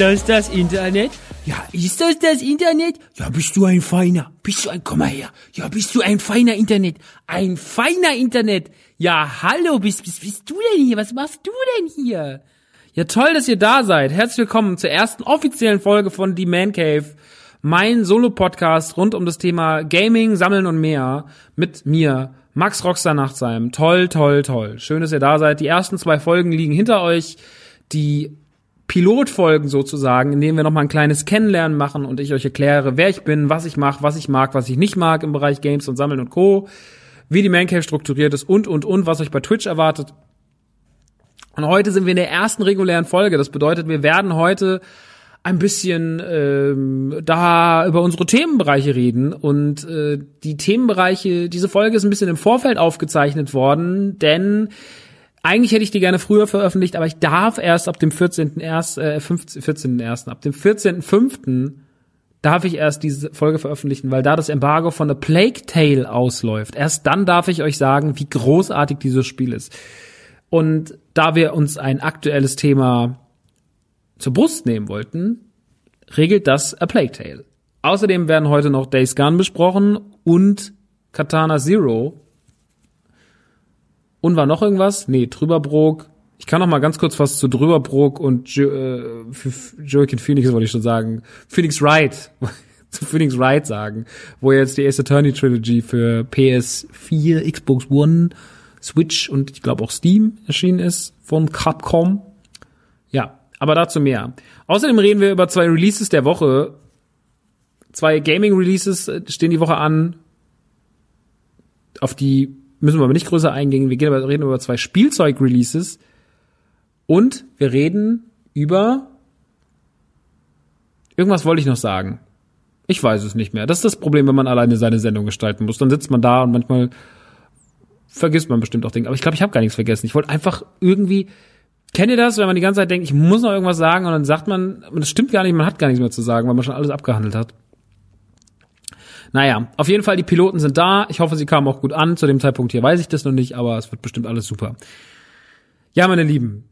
Das das Internet? Ja, ist das das Internet? Ja, bist du ein feiner? Bist du ein, komm mal her. Ja, bist du ein feiner Internet? Ein feiner Internet? Ja, hallo, bist, bist, bist du denn hier? Was machst du denn hier? Ja, toll, dass ihr da seid. Herzlich willkommen zur ersten offiziellen Folge von The Man Cave. Mein Solo-Podcast rund um das Thema Gaming, Sammeln und mehr mit mir, Max Rockstar Nachtsheim. Toll, toll, toll. Schön, dass ihr da seid. Die ersten zwei Folgen liegen hinter euch. Die Pilotfolgen sozusagen, in denen wir nochmal ein kleines Kennenlernen machen und ich euch erkläre, wer ich bin, was ich mache, was ich mag, was ich nicht mag im Bereich Games und Sammeln und Co., wie die Mancave strukturiert ist und, und, und, was euch bei Twitch erwartet. Und heute sind wir in der ersten regulären Folge. Das bedeutet, wir werden heute ein bisschen ähm, da über unsere Themenbereiche reden. Und äh, die Themenbereiche, diese Folge ist ein bisschen im Vorfeld aufgezeichnet worden, denn eigentlich hätte ich die gerne früher veröffentlicht, aber ich darf erst ab dem 14.1., äh, 15, 14.1., ab dem 14.5. darf ich erst diese Folge veröffentlichen, weil da das Embargo von The Plague Tale ausläuft. Erst dann darf ich euch sagen, wie großartig dieses Spiel ist. Und da wir uns ein aktuelles Thema zur Brust nehmen wollten, regelt das A Plague Tale. Außerdem werden heute noch Days Gone besprochen und Katana Zero Und war noch irgendwas? Nee, Trüberbrook. Ich kann noch mal ganz kurz was zu Drüberbrook und jo äh, Joaquin Phoenix wollte ich schon sagen. Phoenix Wright. zu Phoenix Wright sagen, wo jetzt die Ace Attorney Trilogy für PS4, Xbox One, Switch und ich glaube auch Steam erschienen ist von Capcom. Ja, aber dazu mehr. Außerdem reden wir über zwei Releases der Woche. Zwei Gaming Releases stehen die Woche an. Auf die müssen wir aber nicht größer eingehen. Wir gehen aber, reden über zwei Spielzeug Releases und wir reden über irgendwas wollte ich noch sagen. Ich weiß es nicht mehr. Das ist das Problem, wenn man alleine seine Sendung gestalten muss. Dann sitzt man da und manchmal vergisst man bestimmt auch Dinge. Aber ich glaube, ich habe gar nichts vergessen. Ich wollte einfach irgendwie. Kennt ihr das, wenn man die ganze Zeit denkt, ich muss noch irgendwas sagen und dann sagt man, das stimmt gar nicht, man hat gar nichts mehr zu sagen, weil man schon alles abgehandelt hat. Naja, auf jeden Fall, die Piloten sind da. Ich hoffe, sie kamen auch gut an. Zu dem Zeitpunkt hier weiß ich das noch nicht, aber es wird bestimmt alles super. Ja, meine Lieben,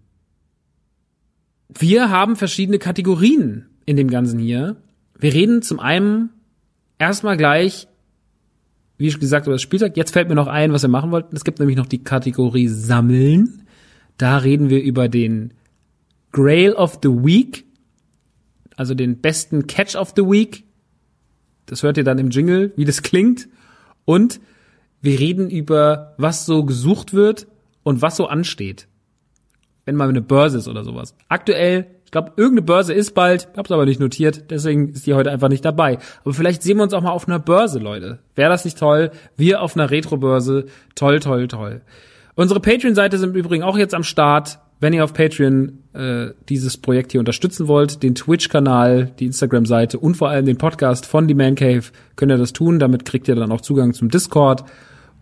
wir haben verschiedene Kategorien in dem Ganzen hier. Wir reden zum einen erstmal gleich, wie gesagt, über das Spieltag. Jetzt fällt mir noch ein, was wir machen wollten. Es gibt nämlich noch die Kategorie Sammeln. Da reden wir über den Grail of the Week, also den besten Catch of the Week. Das hört ihr dann im Jingle, wie das klingt. Und wir reden über, was so gesucht wird und was so ansteht wenn mal eine Börse ist oder sowas. Aktuell, ich glaube, irgendeine Börse ist bald, hab's aber nicht notiert, deswegen ist die heute einfach nicht dabei. Aber vielleicht sehen wir uns auch mal auf einer Börse, Leute. Wäre das nicht toll? Wir auf einer Retro-Börse, toll, toll, toll. Unsere Patreon-Seite sind übrigens auch jetzt am Start. Wenn ihr auf Patreon äh, dieses Projekt hier unterstützen wollt, den Twitch-Kanal, die Instagram-Seite und vor allem den Podcast von The Man Cave, könnt ihr das tun. Damit kriegt ihr dann auch Zugang zum Discord.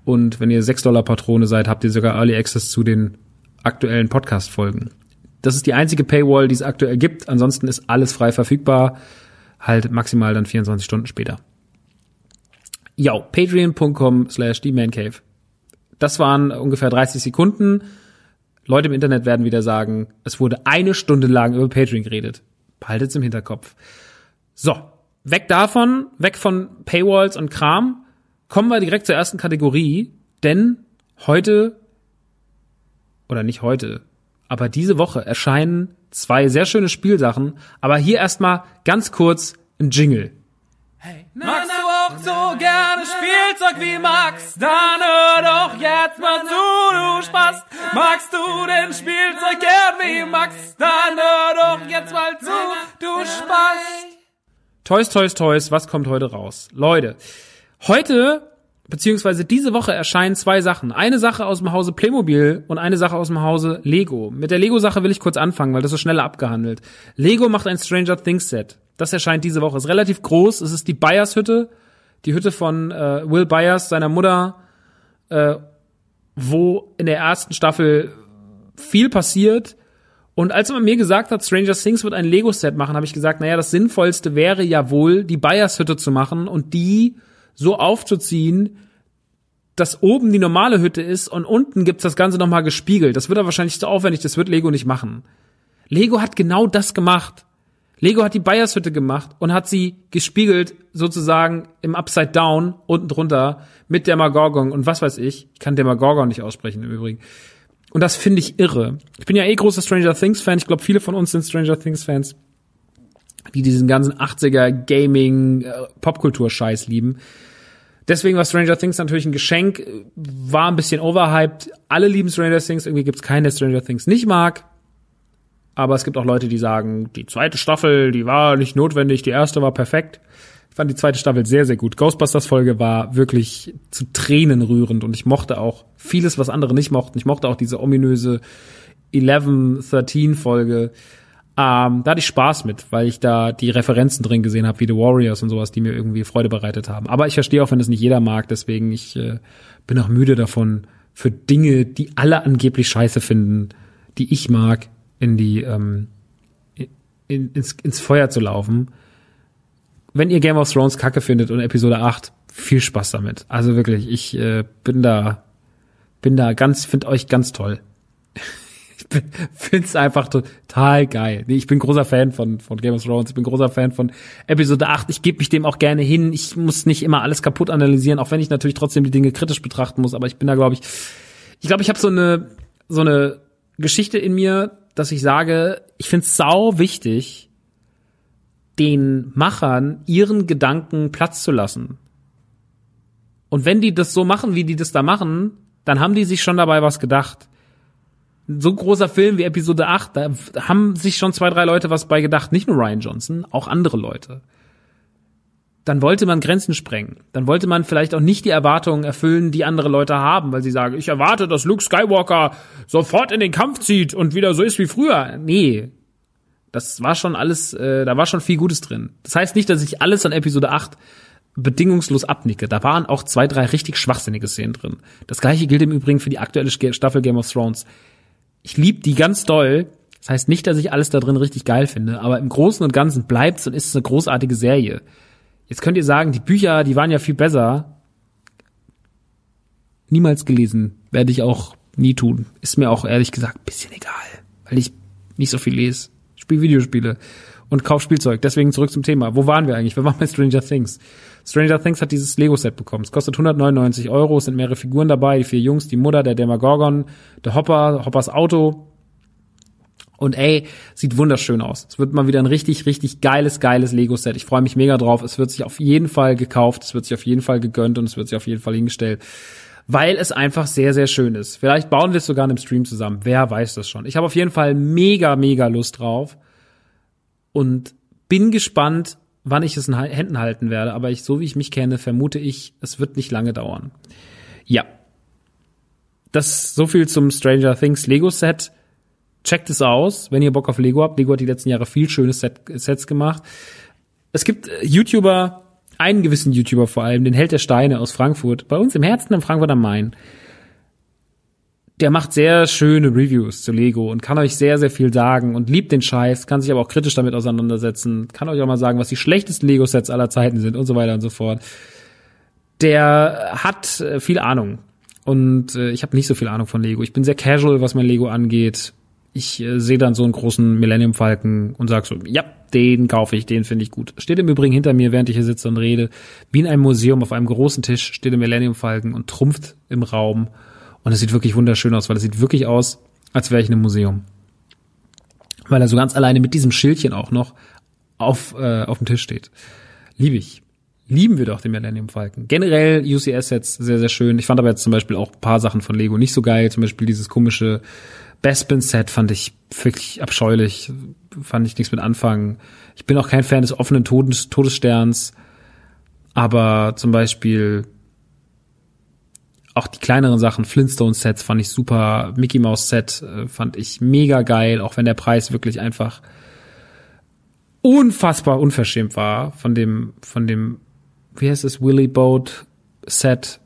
Und wenn ihr 6 Dollar Patrone seid, habt ihr sogar Early Access zu den aktuellen Podcast-Folgen. Das ist die einzige Paywall, die es aktuell gibt. Ansonsten ist alles frei verfügbar. Halt maximal dann 24 Stunden später. Ja, patreon.com slash themancave. Das waren ungefähr 30 Sekunden. Leute im Internet werden wieder sagen, es wurde eine Stunde lang über Patreon geredet. Behaltet's im Hinterkopf. So, weg davon, weg von Paywalls und Kram. Kommen wir direkt zur ersten Kategorie, denn heute oder nicht heute, aber diese Woche erscheinen zwei sehr schöne Spielsachen. Aber hier erstmal ganz kurz ein Jingle. Hey, magst du auch so gerne Spielzeug wie Max? Dann hör doch jetzt mal zu, du Spaß. Magst du denn Spielzeug gern wie Max? Dann hör doch jetzt mal zu, du Spaß. Toys, Toys, Toys, was kommt heute raus? Leute, heute beziehungsweise diese Woche erscheinen zwei Sachen. Eine Sache aus dem Hause Playmobil und eine Sache aus dem Hause Lego. Mit der Lego-Sache will ich kurz anfangen, weil das ist schneller abgehandelt. Lego macht ein Stranger Things Set. Das erscheint diese Woche. Ist relativ groß. Es ist die Byers Hütte. Die Hütte von äh, Will Byers, seiner Mutter, äh, wo in der ersten Staffel viel passiert. Und als man mir gesagt hat, Stranger Things wird ein Lego-Set machen, habe ich gesagt, naja, das Sinnvollste wäre ja wohl, die Byers Hütte zu machen und die so aufzuziehen, dass oben die normale Hütte ist und unten gibt's das Ganze nochmal gespiegelt. Das wird aber wahrscheinlich zu aufwendig, das wird Lego nicht machen. Lego hat genau das gemacht. Lego hat die Bayers-Hütte gemacht und hat sie gespiegelt, sozusagen im Upside Down, unten drunter, mit Demagorgon und was weiß ich. Ich kann Demagorgon nicht aussprechen im Übrigen. Und das finde ich irre. Ich bin ja eh großer Stranger Things Fan. Ich glaube, viele von uns sind Stranger Things Fans, die diesen ganzen 80er Gaming, äh, Popkultur-Scheiß lieben. Deswegen war Stranger Things natürlich ein Geschenk, war ein bisschen overhyped. Alle lieben Stranger Things, irgendwie gibt's keinen, der Stranger Things nicht mag. Aber es gibt auch Leute, die sagen, die zweite Staffel, die war nicht notwendig, die erste war perfekt. Ich fand die zweite Staffel sehr, sehr gut. Ghostbusters Folge war wirklich zu Tränen rührend und ich mochte auch vieles, was andere nicht mochten. Ich mochte auch diese ominöse 11, 13 Folge. Ähm, da hatte ich Spaß mit, weil ich da die Referenzen drin gesehen habe, wie The Warriors und sowas, die mir irgendwie Freude bereitet haben. Aber ich verstehe auch, wenn das nicht jeder mag, deswegen ich äh, bin auch müde davon, für Dinge, die alle angeblich scheiße finden, die ich mag, in die ähm, in, ins, ins Feuer zu laufen. Wenn ihr Game of Thrones Kacke findet und Episode 8, viel Spaß damit. Also wirklich, ich äh, bin da bin da ganz, find euch ganz toll ich finde es einfach total geil. Nee, ich bin großer Fan von, von Game of Thrones, ich bin großer Fan von Episode 8. Ich gebe mich dem auch gerne hin. Ich muss nicht immer alles kaputt analysieren, auch wenn ich natürlich trotzdem die Dinge kritisch betrachten muss. Aber ich bin da, glaube ich, ich glaube, ich habe so eine so eine Geschichte in mir, dass ich sage, ich finde es sau wichtig, den Machern ihren Gedanken Platz zu lassen. Und wenn die das so machen, wie die das da machen, dann haben die sich schon dabei was gedacht. So großer Film wie Episode 8, da haben sich schon zwei, drei Leute was bei gedacht. Nicht nur Ryan Johnson, auch andere Leute. Dann wollte man Grenzen sprengen. Dann wollte man vielleicht auch nicht die Erwartungen erfüllen, die andere Leute haben, weil sie sagen, ich erwarte, dass Luke Skywalker sofort in den Kampf zieht und wieder so ist wie früher. Nee. Das war schon alles, äh, da war schon viel Gutes drin. Das heißt nicht, dass ich alles an Episode 8 bedingungslos abnicke. Da waren auch zwei, drei richtig schwachsinnige Szenen drin. Das gleiche gilt im Übrigen für die aktuelle Staffel Game of Thrones. Ich lieb die ganz doll. Das heißt nicht, dass ich alles da drin richtig geil finde, aber im Großen und Ganzen bleibt's und ist eine großartige Serie. Jetzt könnt ihr sagen, die Bücher, die waren ja viel besser. Niemals gelesen, werde ich auch nie tun. Ist mir auch ehrlich gesagt bisschen egal, weil ich nicht so viel lese. Ich spiele Videospiele und kauf Spielzeug. Deswegen zurück zum Thema. Wo waren wir eigentlich? Wir waren bei Stranger Things. Stranger Things hat dieses Lego-Set bekommen. Es kostet 199 Euro, es sind mehrere Figuren dabei, die vier Jungs, die Mutter, der Demagorgon, der Hopper, Hoppers Auto. Und ey, sieht wunderschön aus. Es wird mal wieder ein richtig, richtig geiles, geiles Lego-Set. Ich freue mich mega drauf. Es wird sich auf jeden Fall gekauft, es wird sich auf jeden Fall gegönnt und es wird sich auf jeden Fall hingestellt. Weil es einfach sehr, sehr schön ist. Vielleicht bauen wir es sogar in einem Stream zusammen. Wer weiß das schon. Ich habe auf jeden Fall mega, mega Lust drauf. Und bin gespannt, wann ich es in Händen halten werde, aber ich, so wie ich mich kenne, vermute ich, es wird nicht lange dauern. Ja. Das so viel zum Stranger Things Lego Set. Checkt es aus, wenn ihr Bock auf Lego habt. Lego hat die letzten Jahre viel schöne Set, Sets gemacht. Es gibt äh, YouTuber, einen gewissen YouTuber vor allem, den Held der Steine aus Frankfurt, bei uns im Herzen in Frankfurt am Main der macht sehr schöne Reviews zu Lego und kann euch sehr, sehr viel sagen und liebt den Scheiß, kann sich aber auch kritisch damit auseinandersetzen, kann euch auch mal sagen, was die schlechtesten Lego-Sets aller Zeiten sind und so weiter und so fort. Der hat äh, viel Ahnung und äh, ich habe nicht so viel Ahnung von Lego. Ich bin sehr casual, was mein Lego angeht. Ich äh, sehe dann so einen großen Millennium Falken und sag so, ja, den kaufe ich, den finde ich gut. Steht im Übrigen hinter mir, während ich hier sitze und rede, wie in einem Museum auf einem großen Tisch steht der Millennium Falken und trumpft im Raum und es sieht wirklich wunderschön aus, weil es sieht wirklich aus, als wäre ich in einem Museum. Weil er so ganz alleine mit diesem Schildchen auch noch auf, äh, auf dem Tisch steht. Liebe ich. Lieben wir doch den Millennium Falcon. Generell UCS-Sets sehr, sehr schön. Ich fand aber jetzt zum Beispiel auch paar Sachen von Lego nicht so geil. Zum Beispiel dieses komische Bespin-Set fand ich wirklich abscheulich. Fand ich nichts mit anfangen. Ich bin auch kein Fan des offenen Todes Todessterns. Aber zum Beispiel auch die kleineren Sachen, Flintstone-Sets fand ich super, Mickey Mouse-Set äh, fand ich mega geil, auch wenn der Preis wirklich einfach unfassbar unverschämt war von dem, von dem, wie heißt es, Willy Boat Set.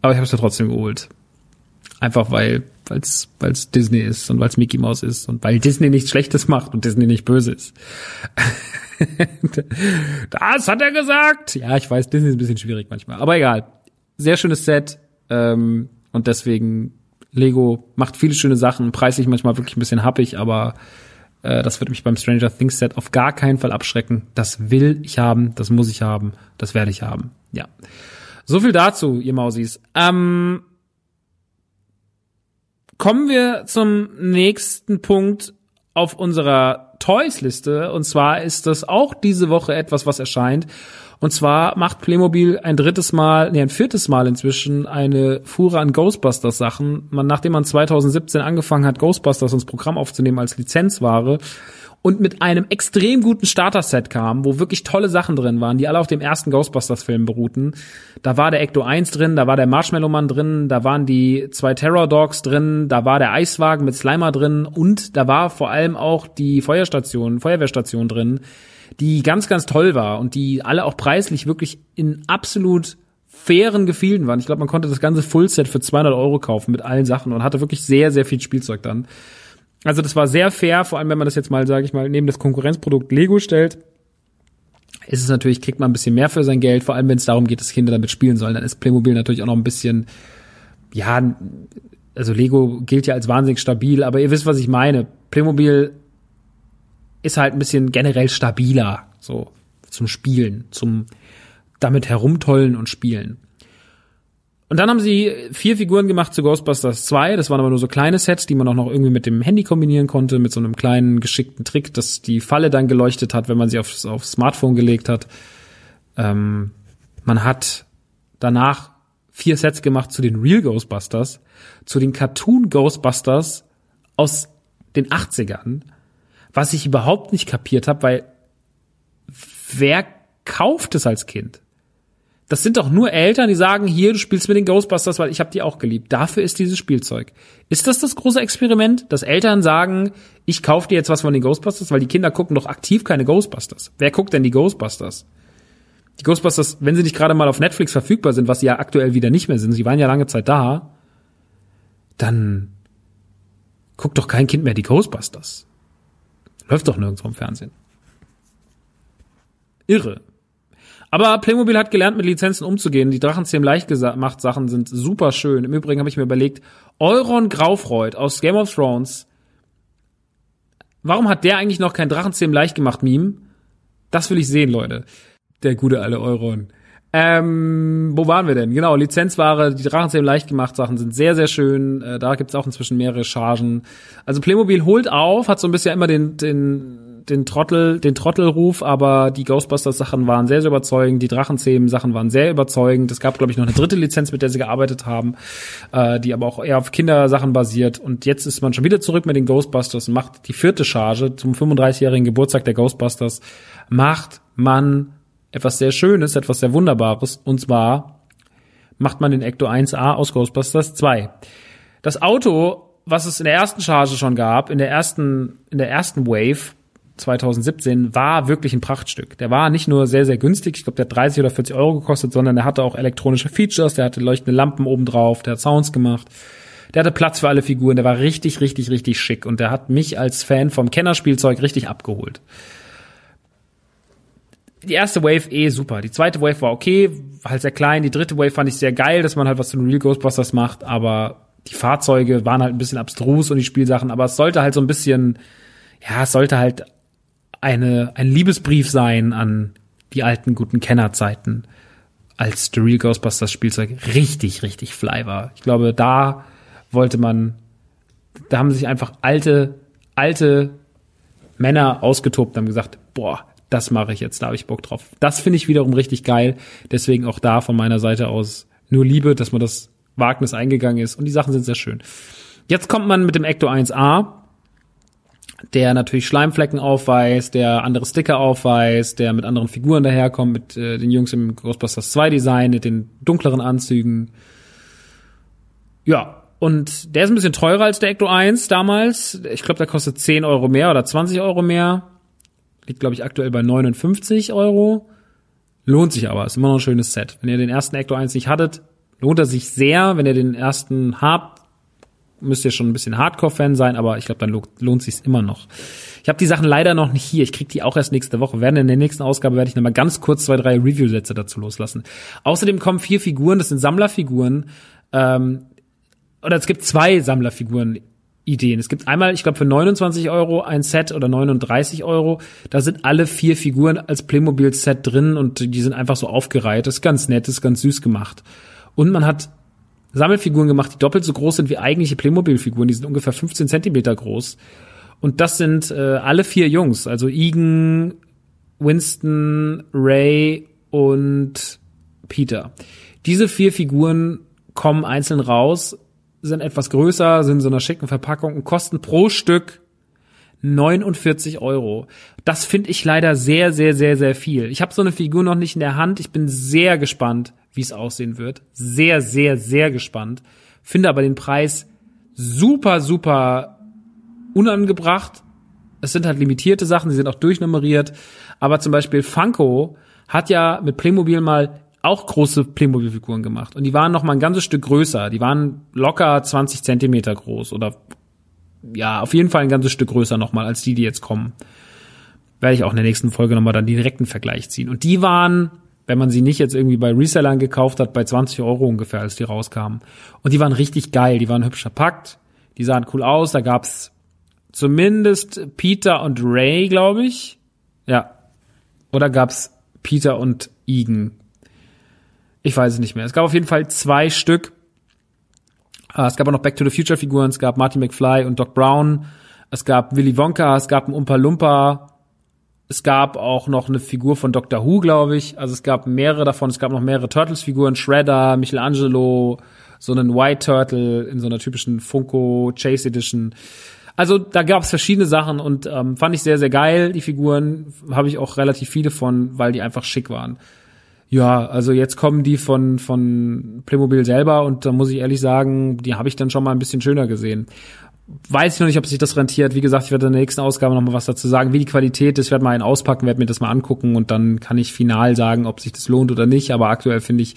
Aber ich habe es ja trotzdem geholt. Einfach weil weil's, weil's Disney ist und weil's Mickey Mouse ist und weil Disney nichts Schlechtes macht und Disney nicht böse ist. das hat er gesagt. Ja, ich weiß, Disney ist ein bisschen schwierig manchmal. Aber egal. Sehr schönes Set. Ähm, und deswegen Lego macht viele schöne Sachen, preislich manchmal wirklich ein bisschen happig, aber äh, das wird mich beim Stranger Things Set auf gar keinen Fall abschrecken. Das will ich haben, das muss ich haben, das werde ich haben. Ja. So viel dazu, ihr Mausis. Ähm, kommen wir zum nächsten Punkt auf unserer Toys-Liste. Und zwar ist das auch diese Woche etwas, was erscheint. Und zwar macht Playmobil ein drittes Mal, nee, ein viertes Mal inzwischen eine Fuhre an Ghostbusters Sachen. Man, nachdem man 2017 angefangen hat, Ghostbusters ins Programm aufzunehmen als Lizenzware und mit einem extrem guten Starter-Set kam, wo wirklich tolle Sachen drin waren, die alle auf dem ersten Ghostbusters-Film beruhten. Da war der Ecto 1 drin, da war der Marshmallow-Mann drin, da waren die zwei Terror-Dogs drin, da war der Eiswagen mit Slimer drin und da war vor allem auch die Feuerstation, Feuerwehrstation drin die ganz, ganz toll war und die alle auch preislich wirklich in absolut fairen Gefilden waren. Ich glaube, man konnte das ganze Fullset für 200 Euro kaufen mit allen Sachen und hatte wirklich sehr, sehr viel Spielzeug dann. Also das war sehr fair, vor allem wenn man das jetzt mal, sage ich mal, neben das Konkurrenzprodukt Lego stellt. Ist es natürlich, kriegt man ein bisschen mehr für sein Geld, vor allem wenn es darum geht, dass Kinder damit spielen sollen. Dann ist Playmobil natürlich auch noch ein bisschen, ja, also Lego gilt ja als wahnsinnig stabil, aber ihr wisst, was ich meine. Playmobil ist halt ein bisschen generell stabiler, so zum Spielen, zum damit herumtollen und spielen. Und dann haben sie vier Figuren gemacht zu Ghostbusters 2. Das waren aber nur so kleine Sets, die man auch noch irgendwie mit dem Handy kombinieren konnte, mit so einem kleinen geschickten Trick, dass die Falle dann geleuchtet hat, wenn man sie aufs, aufs Smartphone gelegt hat. Ähm, man hat danach vier Sets gemacht zu den Real Ghostbusters, zu den Cartoon Ghostbusters aus den 80ern, was ich überhaupt nicht kapiert habe, weil wer kauft es als Kind? Das sind doch nur Eltern, die sagen, hier, du spielst mit den Ghostbusters, weil ich habe die auch geliebt. Dafür ist dieses Spielzeug. Ist das das große Experiment, dass Eltern sagen, ich kaufe dir jetzt was von den Ghostbusters, weil die Kinder gucken doch aktiv keine Ghostbusters. Wer guckt denn die Ghostbusters? Die Ghostbusters, wenn sie nicht gerade mal auf Netflix verfügbar sind, was sie ja aktuell wieder nicht mehr sind, sie waren ja lange Zeit da, dann guckt doch kein Kind mehr die Ghostbusters. Läuft doch nirgendwo im Fernsehen. Irre. Aber Playmobil hat gelernt, mit Lizenzen umzugehen. Die Drachenzähm leicht gemacht Sachen sind super schön. Im Übrigen habe ich mir überlegt, Euron Graufreud aus Game of Thrones, warum hat der eigentlich noch kein Drachenzähm leicht gemacht Meme? Das will ich sehen, Leute. Der gute alte Euron. Ähm, wo waren wir denn? Genau, Lizenzware, die Drachenzähm leicht gemacht Sachen sind sehr, sehr schön. Äh, da gibt's auch inzwischen mehrere Chargen. Also Playmobil holt auf, hat so ein bisschen immer den, den den Trottel, den Trottelruf, aber die Ghostbusters-Sachen waren sehr, sehr überzeugend, die Drachenzähmen-Sachen waren sehr überzeugend. Es gab, glaube ich, noch eine dritte Lizenz, mit der sie gearbeitet haben, äh, die aber auch eher auf Kindersachen basiert. Und jetzt ist man schon wieder zurück mit den Ghostbusters und macht die vierte Charge zum 35-jährigen Geburtstag der Ghostbusters. Macht man etwas sehr Schönes, etwas sehr Wunderbares, und zwar macht man den Ecto 1A aus Ghostbusters 2. Das Auto, was es in der ersten Charge schon gab, in der ersten, in der ersten Wave, 2017 war wirklich ein Prachtstück. Der war nicht nur sehr, sehr günstig, ich glaube, der hat 30 oder 40 Euro gekostet, sondern der hatte auch elektronische Features, der hatte leuchtende Lampen oben drauf, der hat Sounds gemacht. Der hatte Platz für alle Figuren, der war richtig, richtig, richtig schick und der hat mich als Fan vom Kennerspielzeug richtig abgeholt. Die erste Wave eh super. Die zweite Wave war okay, war halt sehr klein. Die dritte Wave fand ich sehr geil, dass man halt was zu den Real Ghostbusters macht, aber die Fahrzeuge waren halt ein bisschen abstrus und die Spielsachen, aber es sollte halt so ein bisschen, ja, es sollte halt eine, ein Liebesbrief sein an die alten guten Kennerzeiten, als The Real Ghostbusters Spielzeug richtig, richtig fly war. Ich glaube, da wollte man, da haben sich einfach alte, alte Männer ausgetobt und haben gesagt, boah, das mache ich jetzt, da habe ich Bock drauf. Das finde ich wiederum richtig geil. Deswegen auch da von meiner Seite aus nur Liebe, dass man das Wagnis eingegangen ist und die Sachen sind sehr schön. Jetzt kommt man mit dem Ecto 1A der natürlich Schleimflecken aufweist, der andere Sticker aufweist, der mit anderen Figuren daherkommt, mit äh, den Jungs im Ghostbusters 2 Design, mit den dunkleren Anzügen. Ja, und der ist ein bisschen teurer als der Ecto 1 damals. Ich glaube, der kostet 10 Euro mehr oder 20 Euro mehr. Liegt, glaube ich, aktuell bei 59 Euro. Lohnt sich aber, ist immer noch ein schönes Set. Wenn ihr den ersten Ecto 1 nicht hattet, lohnt er sich sehr. Wenn ihr den ersten habt, müsst ihr schon ein bisschen Hardcore-Fan sein, aber ich glaube, dann lohnt, lohnt sich's immer noch. Ich habe die Sachen leider noch nicht hier. Ich krieg die auch erst nächste Woche. Werden in der nächsten Ausgabe werde ich noch mal ganz kurz zwei, drei Review-Sätze dazu loslassen. Außerdem kommen vier Figuren, das sind Sammlerfiguren. Ähm, oder es gibt zwei Sammlerfiguren. Ideen. Es gibt einmal, ich glaube, für 29 Euro ein Set oder 39 Euro. Da sind alle vier Figuren als Playmobil-Set drin und die sind einfach so aufgereiht. Das ist ganz nett, das ist ganz süß gemacht. Und man hat Sammelfiguren gemacht, die doppelt so groß sind wie eigentliche Playmobil-Figuren. Die sind ungefähr 15 Zentimeter groß. Und das sind äh, alle vier Jungs, also Egan, Winston, Ray und Peter. Diese vier Figuren kommen einzeln raus, sind etwas größer, sind in so einer schicken Verpackung und kosten pro Stück 49 Euro. Das finde ich leider sehr, sehr, sehr, sehr viel. Ich habe so eine Figur noch nicht in der Hand. Ich bin sehr gespannt, wie es aussehen wird. Sehr, sehr, sehr gespannt. Finde aber den Preis super, super unangebracht. Es sind halt limitierte Sachen, sie sind auch durchnummeriert. Aber zum Beispiel Funko hat ja mit Playmobil mal auch große Playmobil-Figuren gemacht. Und die waren noch mal ein ganzes Stück größer. Die waren locker 20 Zentimeter groß oder ja, auf jeden Fall ein ganzes Stück größer noch mal als die, die jetzt kommen. Werde ich auch in der nächsten Folge noch mal dann direkten Vergleich ziehen. Und die waren wenn man sie nicht jetzt irgendwie bei Resellern gekauft hat, bei 20 Euro ungefähr, als die rauskamen. Und die waren richtig geil, die waren hübsch verpackt, die sahen cool aus, da gab's zumindest Peter und Ray, glaube ich. Ja. Oder gab's Peter und Egan? Ich weiß es nicht mehr. Es gab auf jeden Fall zwei Stück. Äh, Es gab auch noch Back to the Future Figuren. Es gab Marty McFly und Doc Brown. Es gab Willy Wonka. Es gab einen Umpa Lumpa. Es gab auch noch eine Figur von Doctor Who, glaube ich. Also es gab mehrere davon. Es gab noch mehrere Turtles-Figuren. Shredder, Michelangelo, so einen White Turtle in so einer typischen Funko Chase Edition. Also da gab es verschiedene Sachen und ähm, fand ich sehr, sehr geil. Die Figuren habe ich auch relativ viele von, weil die einfach schick waren. Ja, also jetzt kommen die von, von Playmobil selber und da muss ich ehrlich sagen, die habe ich dann schon mal ein bisschen schöner gesehen. Weiß ich noch nicht, ob sich das rentiert. Wie gesagt, ich werde in der nächsten Ausgabe noch mal was dazu sagen, wie die Qualität ist. Ich werde mal einen auspacken, werde mir das mal angucken und dann kann ich final sagen, ob sich das lohnt oder nicht. Aber aktuell finde ich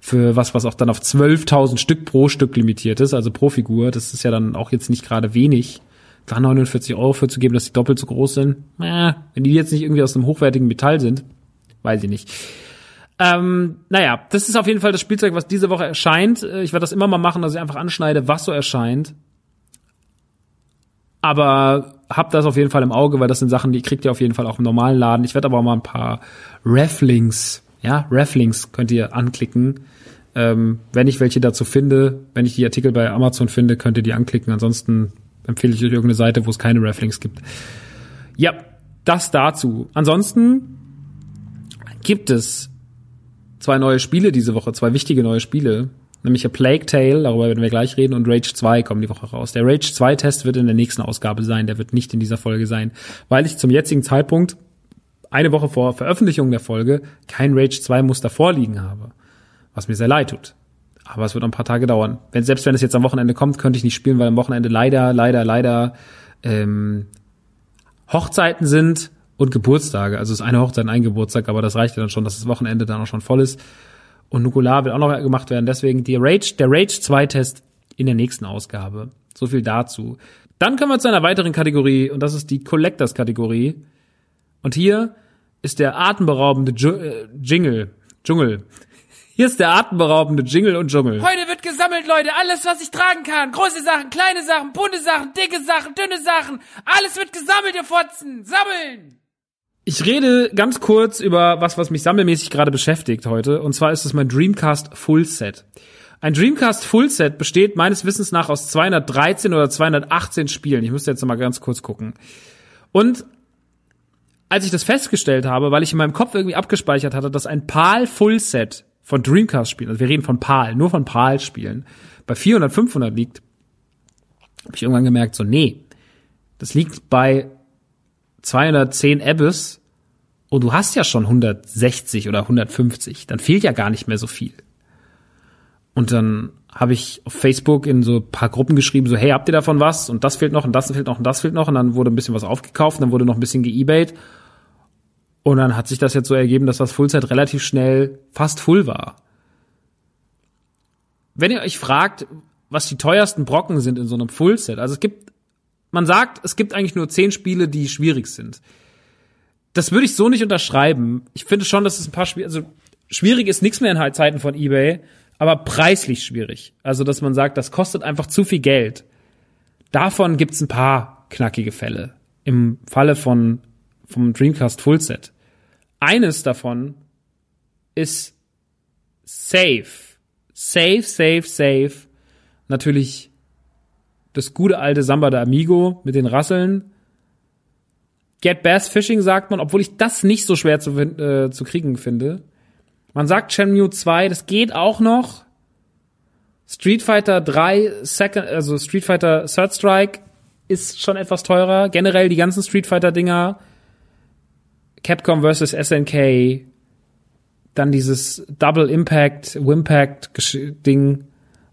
für was, was auch dann auf 12.000 Stück pro Stück limitiert ist, also pro Figur, das ist ja dann auch jetzt nicht gerade wenig. Da 49 Euro für zu geben, dass die doppelt so groß sind. Äh, wenn die jetzt nicht irgendwie aus einem hochwertigen Metall sind, weiß ich nicht. Ähm, naja, das ist auf jeden Fall das Spielzeug, was diese Woche erscheint. Äh, Ich werde das immer mal machen, dass ich einfach anschneide, was so erscheint. Aber habt das auf jeden Fall im Auge, weil das sind Sachen, die kriegt ihr auf jeden Fall auch im normalen Laden. Ich werde aber auch mal ein paar Reflinks, ja, Reflinks könnt ihr anklicken. Ähm, wenn ich welche dazu finde, wenn ich die Artikel bei Amazon finde, könnt ihr die anklicken. Ansonsten empfehle ich euch irgendeine Seite, wo es keine Reflinks gibt. Ja, das dazu. Ansonsten gibt es zwei neue Spiele diese Woche, zwei wichtige neue Spiele, nämlich A Plague Tale, darüber werden wir gleich reden, und Rage 2 kommen die Woche raus. Der Rage 2 Test wird in der nächsten Ausgabe sein, der wird nicht in dieser Folge sein, weil ich zum jetzigen Zeitpunkt, eine Woche vor Veröffentlichung der Folge, kein Rage 2 Muster vorliegen habe. Was mir sehr leid tut. Aber es wird noch ein paar Tage dauern. Wenn, selbst wenn es jetzt am Wochenende kommt, könnte ich nicht spielen, weil am Wochenende leider, leider, leider ähm, Hochzeiten sind und Geburtstage. Also es ist eine Hochzeit ein Geburtstag, aber das reicht ja dann schon, dass das Wochenende dann auch schon voll ist. Und Nukular will auch noch gemacht werden. Deswegen die Rage, der Rage 2 Test in der nächsten Ausgabe. So viel dazu. Dann kommen wir zu einer weiteren Kategorie und das ist die Collectors Kategorie. Und hier ist der atemberaubende Ju äh, Jingle, Dschungel. Hier ist der atemberaubende Jingle und Dschungel. Heute wird gesammelt, Leute. Alles, was ich tragen kann. Große Sachen, kleine Sachen, bunte Sachen, dicke Sachen, dünne Sachen. Alles wird gesammelt, ihr Fotzen. Sammeln! Ich rede ganz kurz über was, was mich sammelmäßig gerade beschäftigt heute. Und zwar ist es mein Dreamcast Full Set. Ein Dreamcast Full Set besteht meines Wissens nach aus 213 oder 218 Spielen. Ich müsste jetzt noch mal ganz kurz gucken. Und als ich das festgestellt habe, weil ich in meinem Kopf irgendwie abgespeichert hatte, dass ein PAL Full Set von Dreamcast Spielen, also wir reden von PAL, nur von PAL Spielen, bei 400, 500 liegt, habe ich irgendwann gemerkt, so nee, das liegt bei 210 Abyss und du hast ja schon 160 oder 150, dann fehlt ja gar nicht mehr so viel. Und dann habe ich auf Facebook in so paar Gruppen geschrieben, so hey, habt ihr davon was? Und das fehlt noch und das fehlt noch und das fehlt noch und dann wurde ein bisschen was aufgekauft, dann wurde noch ein bisschen geebayt und dann hat sich das jetzt so ergeben, dass das Fullset relativ schnell fast full war. Wenn ihr euch fragt, was die teuersten Brocken sind in so einem Fullset, also es gibt, man sagt, es gibt eigentlich nur zehn Spiele, die schwierig sind. Das würde ich so nicht unterschreiben. Ich finde schon, dass es ein paar Spiele, also schwierig ist nichts mehr in Zeiten von eBay, aber preislich schwierig. Also, dass man sagt, das kostet einfach zu viel Geld. Davon gibt's ein paar knackige Fälle. Im Falle von vom Dreamcast Fullset. Eines davon ist safe. Safe, safe, safe. Natürlich das gute alte Samba de Amigo mit den Rasseln. Get Bass Fishing sagt man, obwohl ich das nicht so schwer zu, äh, zu kriegen finde. Man sagt Shenmue 2, das geht auch noch. Street Fighter 3, Second, also Street Fighter Third Strike ist schon etwas teurer. Generell die ganzen Street Fighter Dinger. Capcom vs. SNK. Dann dieses Double Impact, Wimpact Ding,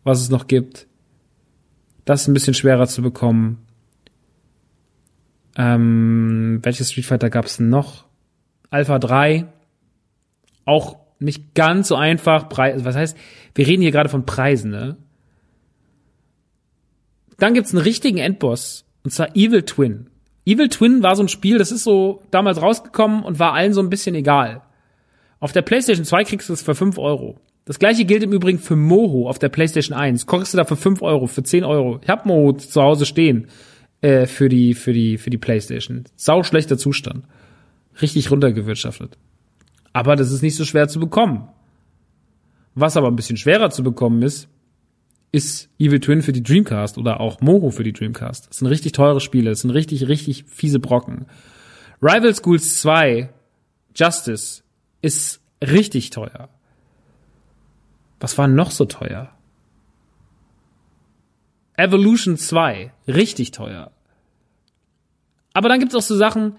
was es noch gibt. Das ist ein bisschen schwerer zu bekommen. Ähm, welches Street Fighter gab es noch? Alpha 3. Auch nicht ganz so einfach. Preis, was heißt, wir reden hier gerade von Preisen, ne? Dann gibt's einen richtigen Endboss. Und zwar Evil Twin. Evil Twin war so ein Spiel, das ist so damals rausgekommen und war allen so ein bisschen egal. Auf der PlayStation 2 kriegst du es für 5 Euro. Das gleiche gilt im Übrigen für Moho auf der PlayStation 1. Kriegst du da für 5 Euro, für 10 Euro. Ich hab Moho zu Hause stehen äh, für die für die für die PlayStation. Sau schlechter Zustand, richtig runtergewirtschaftet. Aber das ist nicht so schwer zu bekommen. Was aber ein bisschen schwerer zu bekommen ist, ist Evil Twin für die Dreamcast oder auch Moho für die Dreamcast. Das sind richtig teure Spiele, das sind richtig, richtig fiese Brocken. Rival Schools 2, Justice, ist richtig teuer. Was war noch so teuer? Evolution 2, richtig teuer. Aber dann gibt's auch so Sachen,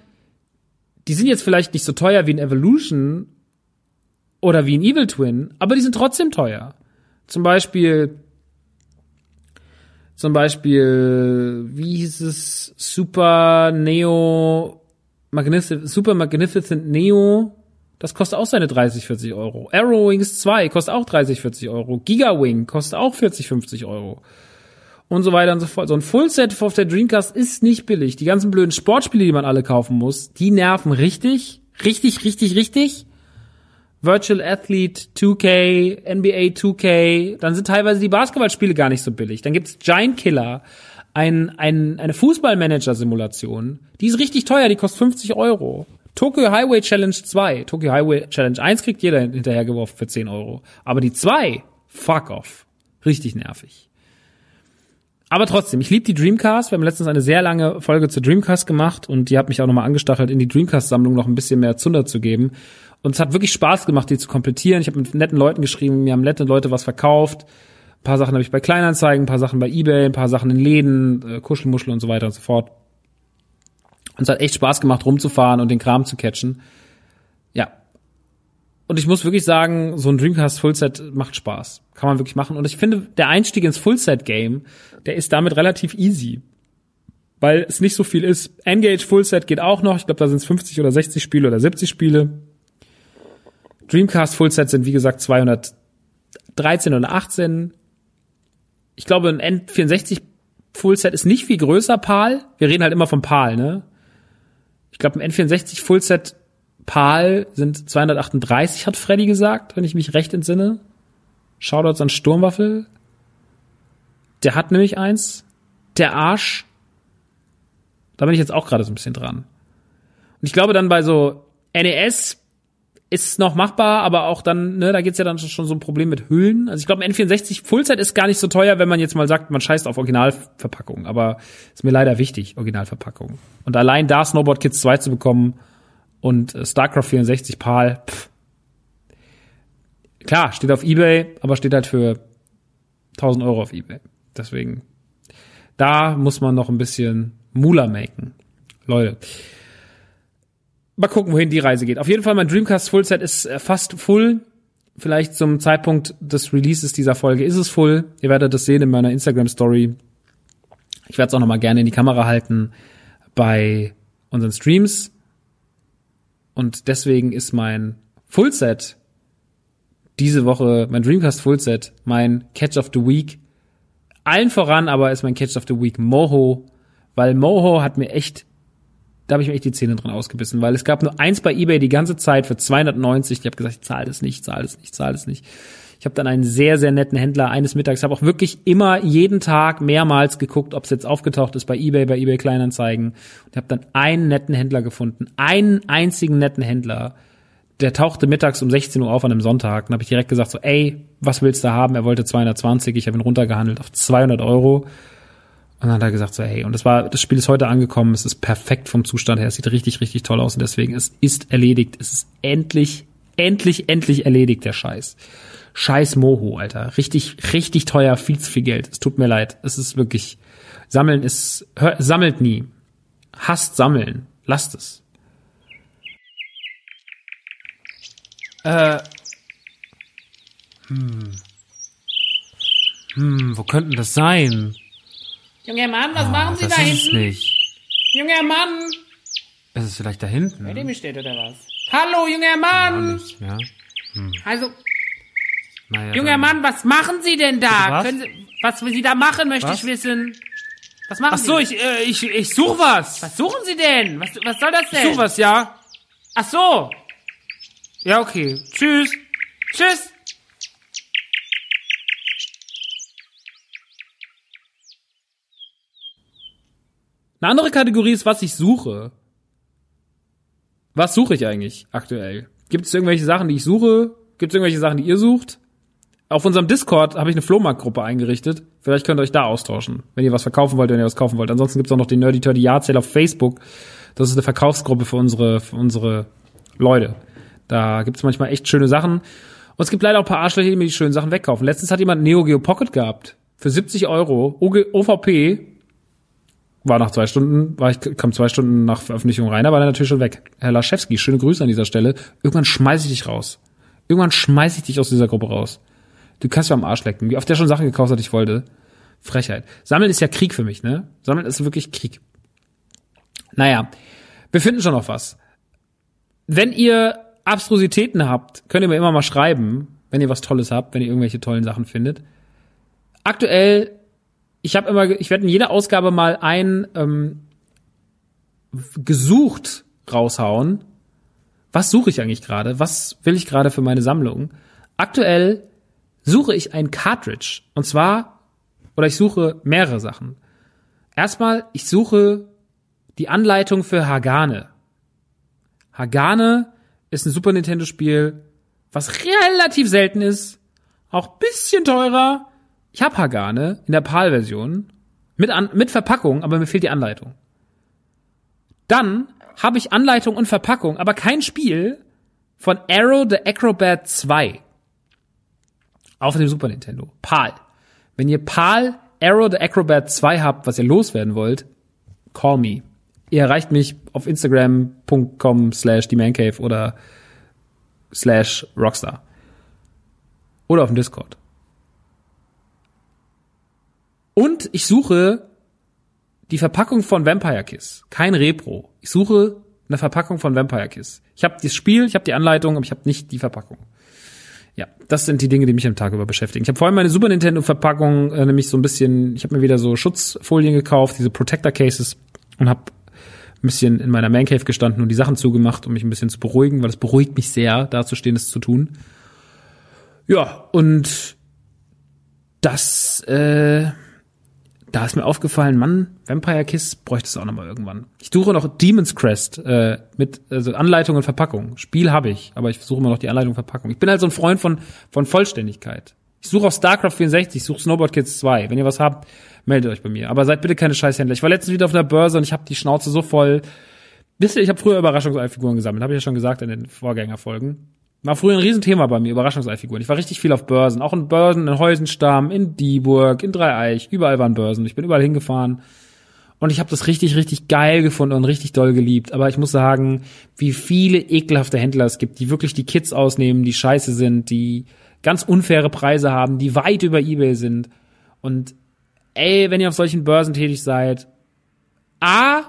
die sind jetzt vielleicht nicht so teuer wie ein Evolution oder wie ein Evil Twin, aber die sind trotzdem teuer. Zum Beispiel, zum Beispiel, wie hieß es, Super Neo, Magnific Super Magnificent Neo, das kostet auch seine 30, 40 Euro. Arrow Wings 2 kostet auch 30, 40 Euro. Giga Wing kostet auch 40, 50 Euro und so weiter und so fort. So ein Fullset auf der Dreamcast ist nicht billig. Die ganzen blöden Sportspiele, die man alle kaufen muss, die nerven richtig, richtig, richtig, richtig. Virtual Athlete 2K, NBA 2K, dann sind teilweise die Basketballspiele gar nicht so billig. Dann gibt's Giant Killer, ein, ein, eine Fußballmanager-Simulation. Die ist richtig teuer, die kostet 50 Euro. Tokyo Highway Challenge 2, Tokyo Highway Challenge 1 kriegt jeder hinterhergeworfen für 10 Euro. Aber die 2, fuck off. Richtig nervig. Aber trotzdem, ich liebe die Dreamcast. Wir haben letztens eine sehr lange Folge zur Dreamcast gemacht und die hat mich auch nochmal angestachelt, in die Dreamcast-Sammlung noch ein bisschen mehr Zunder zu geben. Und es hat wirklich Spaß gemacht, die zu komplettieren. Ich habe mit netten Leuten geschrieben, mir haben nette Leute was verkauft. Ein paar Sachen habe ich bei Kleinanzeigen, ein paar Sachen bei Ebay, ein paar Sachen in Läden, äh, Kuschelmuschel und so weiter und so fort. Und es hat echt Spaß gemacht, rumzufahren und den Kram zu catchen. Ja, und ich muss wirklich sagen, so ein Dreamcast Fullset macht Spaß. Kann man wirklich machen. Und ich finde, der Einstieg ins Fullset-Game, der ist damit relativ easy. Weil es nicht so viel ist. Engage Fullset geht auch noch. Ich glaube, da sind es 50 oder 60 Spiele oder 70 Spiele. Dreamcast Fullset sind, wie gesagt, 213 oder 18. Ich glaube, ein N64 Fullset ist nicht viel größer, PAL. Wir reden halt immer vom PAL, ne? Ich glaube, ein N64 Fullset PAL sind 238, hat Freddy gesagt, wenn ich mich recht entsinne. Shoutouts an Sturmwaffel. Der hat nämlich eins. Der Arsch. Da bin ich jetzt auch gerade so ein bisschen dran. Und ich glaube dann bei so NES ist noch machbar, aber auch dann, ne, da geht's ja dann schon so ein Problem mit Hüllen. Also ich glaube, N64 Fullset ist gar nicht so teuer, wenn man jetzt mal sagt, man scheißt auf Originalverpackung. Aber ist mir leider wichtig, Originalverpackung. Und allein da Snowboard Kids 2 zu bekommen, und äh, StarCraft 64 PAL, pff. klar, steht auf Ebay, aber steht halt für 1000 Euro auf Ebay. Deswegen, da muss man noch ein bisschen Mula maken. Leute. Mal gucken, wohin die Reise geht. Auf jeden Fall, mein Dreamcast Fullset ist äh, fast full. Vielleicht zum Zeitpunkt des Releases dieser Folge ist es full. Ihr werdet das sehen in meiner Instagram Story. Ich werde es auch noch mal gerne in die Kamera halten bei unseren Streams. Und deswegen ist mein Fullset diese Woche, mein Dreamcast Fullset, mein Catch of the Week. Allen voran aber ist mein Catch of the Week Moho, weil Moho hat mir echt, da habe ich mir echt die Zähne drin ausgebissen, weil es gab nur eins bei eBay die ganze Zeit für 290. Ich habe gesagt, ich zahle das nicht, zahle das nicht, zahle das nicht. Ich habe dann einen sehr, sehr netten Händler eines Mittags, habe auch wirklich immer jeden Tag mehrmals geguckt, ob es jetzt aufgetaucht ist bei eBay, bei eBay Kleinanzeigen und habe dann einen netten Händler gefunden, einen einzigen netten Händler. Der tauchte mittags um 16 Uhr auf an einem Sonntag. Dann habe ich direkt gesagt so, ey, was willst du haben? Er wollte 220, ich habe ihn runtergehandelt auf 200 Euro. Und dann hat er gesagt so, hey, und das war, das Spiel ist heute angekommen, es ist perfekt vom Zustand her, es sieht richtig, richtig toll aus und deswegen, es ist erledigt, es ist endlich, endlich, endlich erledigt, der Scheiß. Scheiß Moho, Alter. Richtig, richtig teuer, viel zu viel Geld. Es tut mir leid. Es ist wirklich, sammeln ist, hör, sammelt nie. Hasst sammeln. Lasst es. Äh, hm. Hm, wo könnten das sein? Junger Mann, was machen Sie das da ist es hinten? nicht. Junger Mann! Ist es vielleicht da hinten? Bei dem hier steht oder was? Hallo, junger Mann! nicht, ja. Also, Naja, junger Mann, was machen Sie denn da? was? Können Sie, was Sie da machen, möchte Was? ich wissen. Was machen Ach so, Sie? ich, äh, ich, ich such was. was suchen Sie denn? Was, was soll das Ich denn? such was, ja. Ach so. Ja, okay. Tschüss. Tschüss. Eine andere Kategorie ist, was ich suche. Was suche ich eigentlich aktuell? Gibt es irgendwelche Sachen, die ich suche? Gibt es irgendwelche Sachen, die ihr sucht? auf unserem Discord habe ich eine Flohmarktgruppe eingerichtet. Vielleicht könnt ihr euch da austauschen, wenn ihr was verkaufen wollt, wenn ihr was kaufen wollt. Ansonsten gibt's auch noch den Nerdy Turdy Yard auf Facebook. Das ist eine Verkaufsgruppe für unsere, für unsere Leute. Da gibt's manchmal echt schöne Sachen. Und es gibt leider auch ein paar Arschlöcher, die mir die schönen Sachen wegkaufen. Letztens hat jemand Neo Geo Pocket gehabt. Für 70 Euro. OVP. War nach zwei Stunden, war ich, kam zwei Stunden nach Veröffentlichung rein, da war er natürlich schon weg. Herr Laschewski, schöne Grüße an dieser Stelle. Irgendwann schmeiß ich dich raus. Irgendwann schmeiß ich dich aus dieser Gruppe raus. Du kannst mir am Arsch lecken. Wie oft der schon Sachen gekauft hat, ich wollte. Frechheit. Sammeln ist ja Krieg für mich, ne? Sammeln ist wirklich Krieg. Naja, wir finden schon noch was. Wenn ihr Abstrusitäten habt, könnt ihr mir immer mal schreiben, wenn ihr was Tolles habt, wenn ihr irgendwelche tollen Sachen findet. Aktuell, ich habe immer, ich werde in jeder Ausgabe mal ein ähm, gesucht raushauen. Was suche ich eigentlich gerade? Was will ich gerade für meine Sammlung? Aktuell suche ich ein Cartridge. Und zwar, oder ich suche mehrere Sachen. Erstmal, ich suche die Anleitung für Hagane. Hagane ist ein Super Nintendo Spiel, was relativ selten ist, auch bisschen teurer. Ich habe Hagane in der PAL-Version mit, mit Verpackung, aber mir fehlt die Anleitung. Dann habe ich Anleitung und Verpackung, aber kein Spiel von Arrow the Acrobat 2 auf dem Super Nintendo. PAL. Wenn ihr PAL Arrow the Acrobat 2 habt, was ihr loswerden wollt, call me. Ihr erreicht mich auf instagram.com slash Mancave oder slash Rockstar. Oder auf dem Discord. Und ich suche die Verpackung von Vampire Kiss. Kein Repro. Ich suche eine Verpackung von Vampire Kiss. Ich habe das Spiel, ich habe die Anleitung, aber ich habe nicht die Verpackung. Ja, das sind die Dinge, die mich am Tag über beschäftigen. Ich habe vorhin meine Super Nintendo Verpackung äh, nämlich so ein bisschen, ich habe mir wieder so Schutzfolien gekauft, diese Protector Cases und habe ein bisschen in meiner Man Cave gestanden und die Sachen zugemacht, um mich ein bisschen zu beruhigen, weil es beruhigt mich sehr, da zu stehen, das zu tun. Ja, und das, äh, da ist mir aufgefallen, Mann, Vampire Kiss bräuchte es auch noch mal irgendwann. Ich suche noch Demon's Crest äh, mit also Anleitung und Verpackung. Spiel habe ich, aber ich suche immer noch die Anleitung und Verpackung. Ich bin halt so ein Freund von von Vollständigkeit. Ich suche auf StarCraft 64, ich suche Snowboard Kids 2. Wenn ihr was habt, meldet euch bei mir. Aber seid bitte keine Scheißhändler. Ich war letztens wieder auf einer Börse und ich habe die Schnauze so voll. Wisst ihr, ich habe früher Überraschungseifiguren gesammelt, habe ich ja schon gesagt in den Vorgängerfolgen. War früher ein Riesenthema bei mir, Überraschungseifiguren. Ich war richtig viel auf Börsen, auch in Börsen in Heusenstamm, in Dieburg, in Dreieich, überall waren Börsen. Ich bin überall hingefahren. Und ich habe das richtig, richtig geil gefunden und richtig doll geliebt. Aber ich muss sagen, wie viele ekelhafte Händler es gibt, die wirklich die Kids ausnehmen, die scheiße sind, die ganz unfaire Preise haben, die weit über Ebay sind. Und ey, wenn ihr auf solchen Börsen tätig seid, A,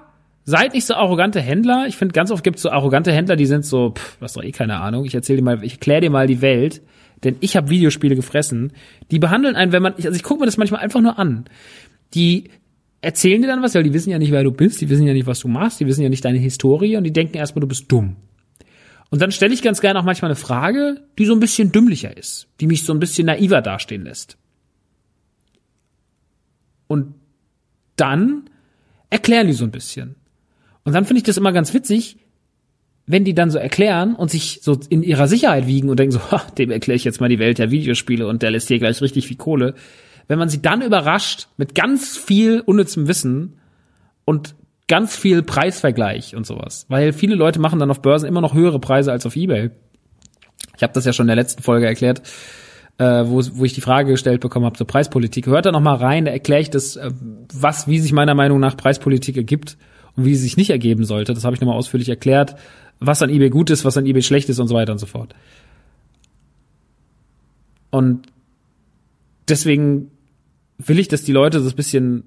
seid nicht so arrogante Händler. Ich finde, ganz oft gibt es so arrogante Händler, die sind so, pff, was doch eh keine Ahnung. Ich erzähle dir mal, ich erkläre dir mal die Welt, denn ich habe Videospiele gefressen. Die behandeln einen, wenn man, also ich gucke mir das manchmal einfach nur an. Die erzählen dir dann was, weil die wissen ja nicht, wer du bist, die wissen ja nicht, was du machst, die wissen ja nicht deine Historie und die denken erstmal, du bist dumm. Und dann stelle ich ganz gerne auch manchmal eine Frage, die so ein bisschen dümmlicher ist, die mich so ein bisschen naiver dastehen lässt. Und dann erklären die so ein bisschen. Und dann finde ich das immer ganz witzig, wenn die dann so erklären und sich so in ihrer Sicherheit wiegen und denken so, ha, dem erkläre ich jetzt mal die Welt der Videospiele und der lässt hier gleich richtig viel Kohle. Wenn man sie dann überrascht mit ganz viel unnützem Wissen und ganz viel Preisvergleich und sowas. Weil viele Leute machen dann auf Börsen immer noch höhere Preise als auf Ebay. Ich habe das ja schon in der letzten Folge erklärt, äh, wo, wo ich die Frage gestellt bekommen habe zur Preispolitik. Hört da noch mal rein, da erkläre ich das, äh, was, wie sich meiner Meinung nach Preispolitik ergibt und wie sie sich nicht ergeben sollte. Das habe ich nochmal ausführlich erklärt, was an eBay gut ist, was an eBay schlecht ist und so weiter und so fort. Und deswegen will ich, dass die Leute das bisschen,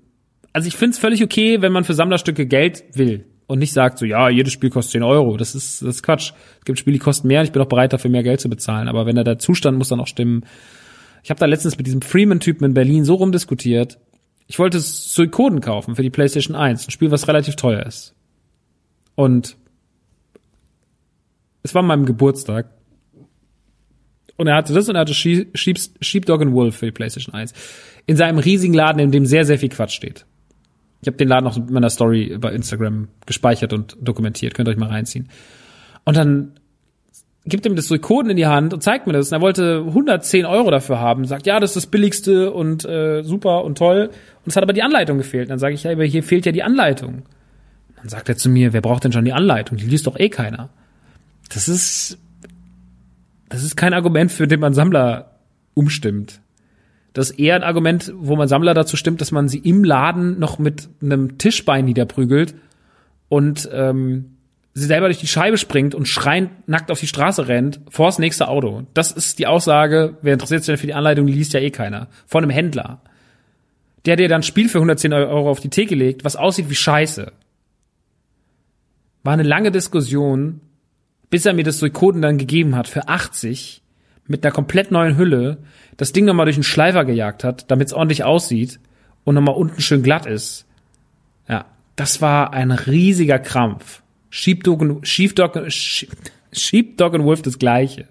also ich finde es völlig okay, wenn man für Sammlerstücke Geld will und nicht sagt so, ja, jedes Spiel kostet 10 Euro. Das ist, das ist Quatsch. Es gibt Spiele, die kosten mehr und ich bin auch bereit, dafür mehr Geld zu bezahlen. Aber wenn da der Zustand muss dann auch stimmen. Ich habe da letztens mit diesem Freeman-Typen in Berlin so rumdiskutiert, ich wollte Suikoden kaufen für die PlayStation 1, ein Spiel, was relativ teuer ist. Und es war an meinem Geburtstag. Und er hatte das und er hatte Sheep, Sheepdog and Wolf für die PlayStation 1. In seinem riesigen Laden, in dem sehr, sehr viel Quatsch steht. Ich habe den Laden auch in meiner Story bei Instagram gespeichert und dokumentiert. Könnt ihr euch mal reinziehen. Und dann gibt ihm das Suikoden in die Hand und zeigt mir das. Und er wollte 110 Euro dafür haben. Sagt, ja, das ist das Billigste und äh, super und toll. Und es hat aber die Anleitung gefehlt. Dann sage ich, ja, aber hier fehlt ja die Anleitung. Dann sagt er zu mir, wer braucht denn schon die Anleitung? Die liest doch eh keiner. Das ist, das ist kein Argument, für den man Sammler umstimmt. Das ist eher ein Argument, wo man Sammler dazu stimmt, dass man sie im Laden noch mit einem Tischbein niederprügelt und ähm, selber durch die Scheibe springt und schreiend nackt auf die Straße rennt, vors nächste Auto. Das ist die Aussage, wer interessiert sich denn für die Anleitung, liest ja eh keiner. Von einem Händler. Der dir dann Spiel für 110 Euro auf die Theke legt, was aussieht wie Scheiße. War eine lange Diskussion, bis er mir das Suikoden dann gegeben hat für 80 mit einer komplett neuen Hülle, das Ding nochmal durch den Schleifer gejagt hat, damit es ordentlich aussieht und nochmal unten schön glatt ist. Ja, das war ein riesiger Krampf. Sheepdog und, Sheepdog, Sheepdog und Wolf das gleiche.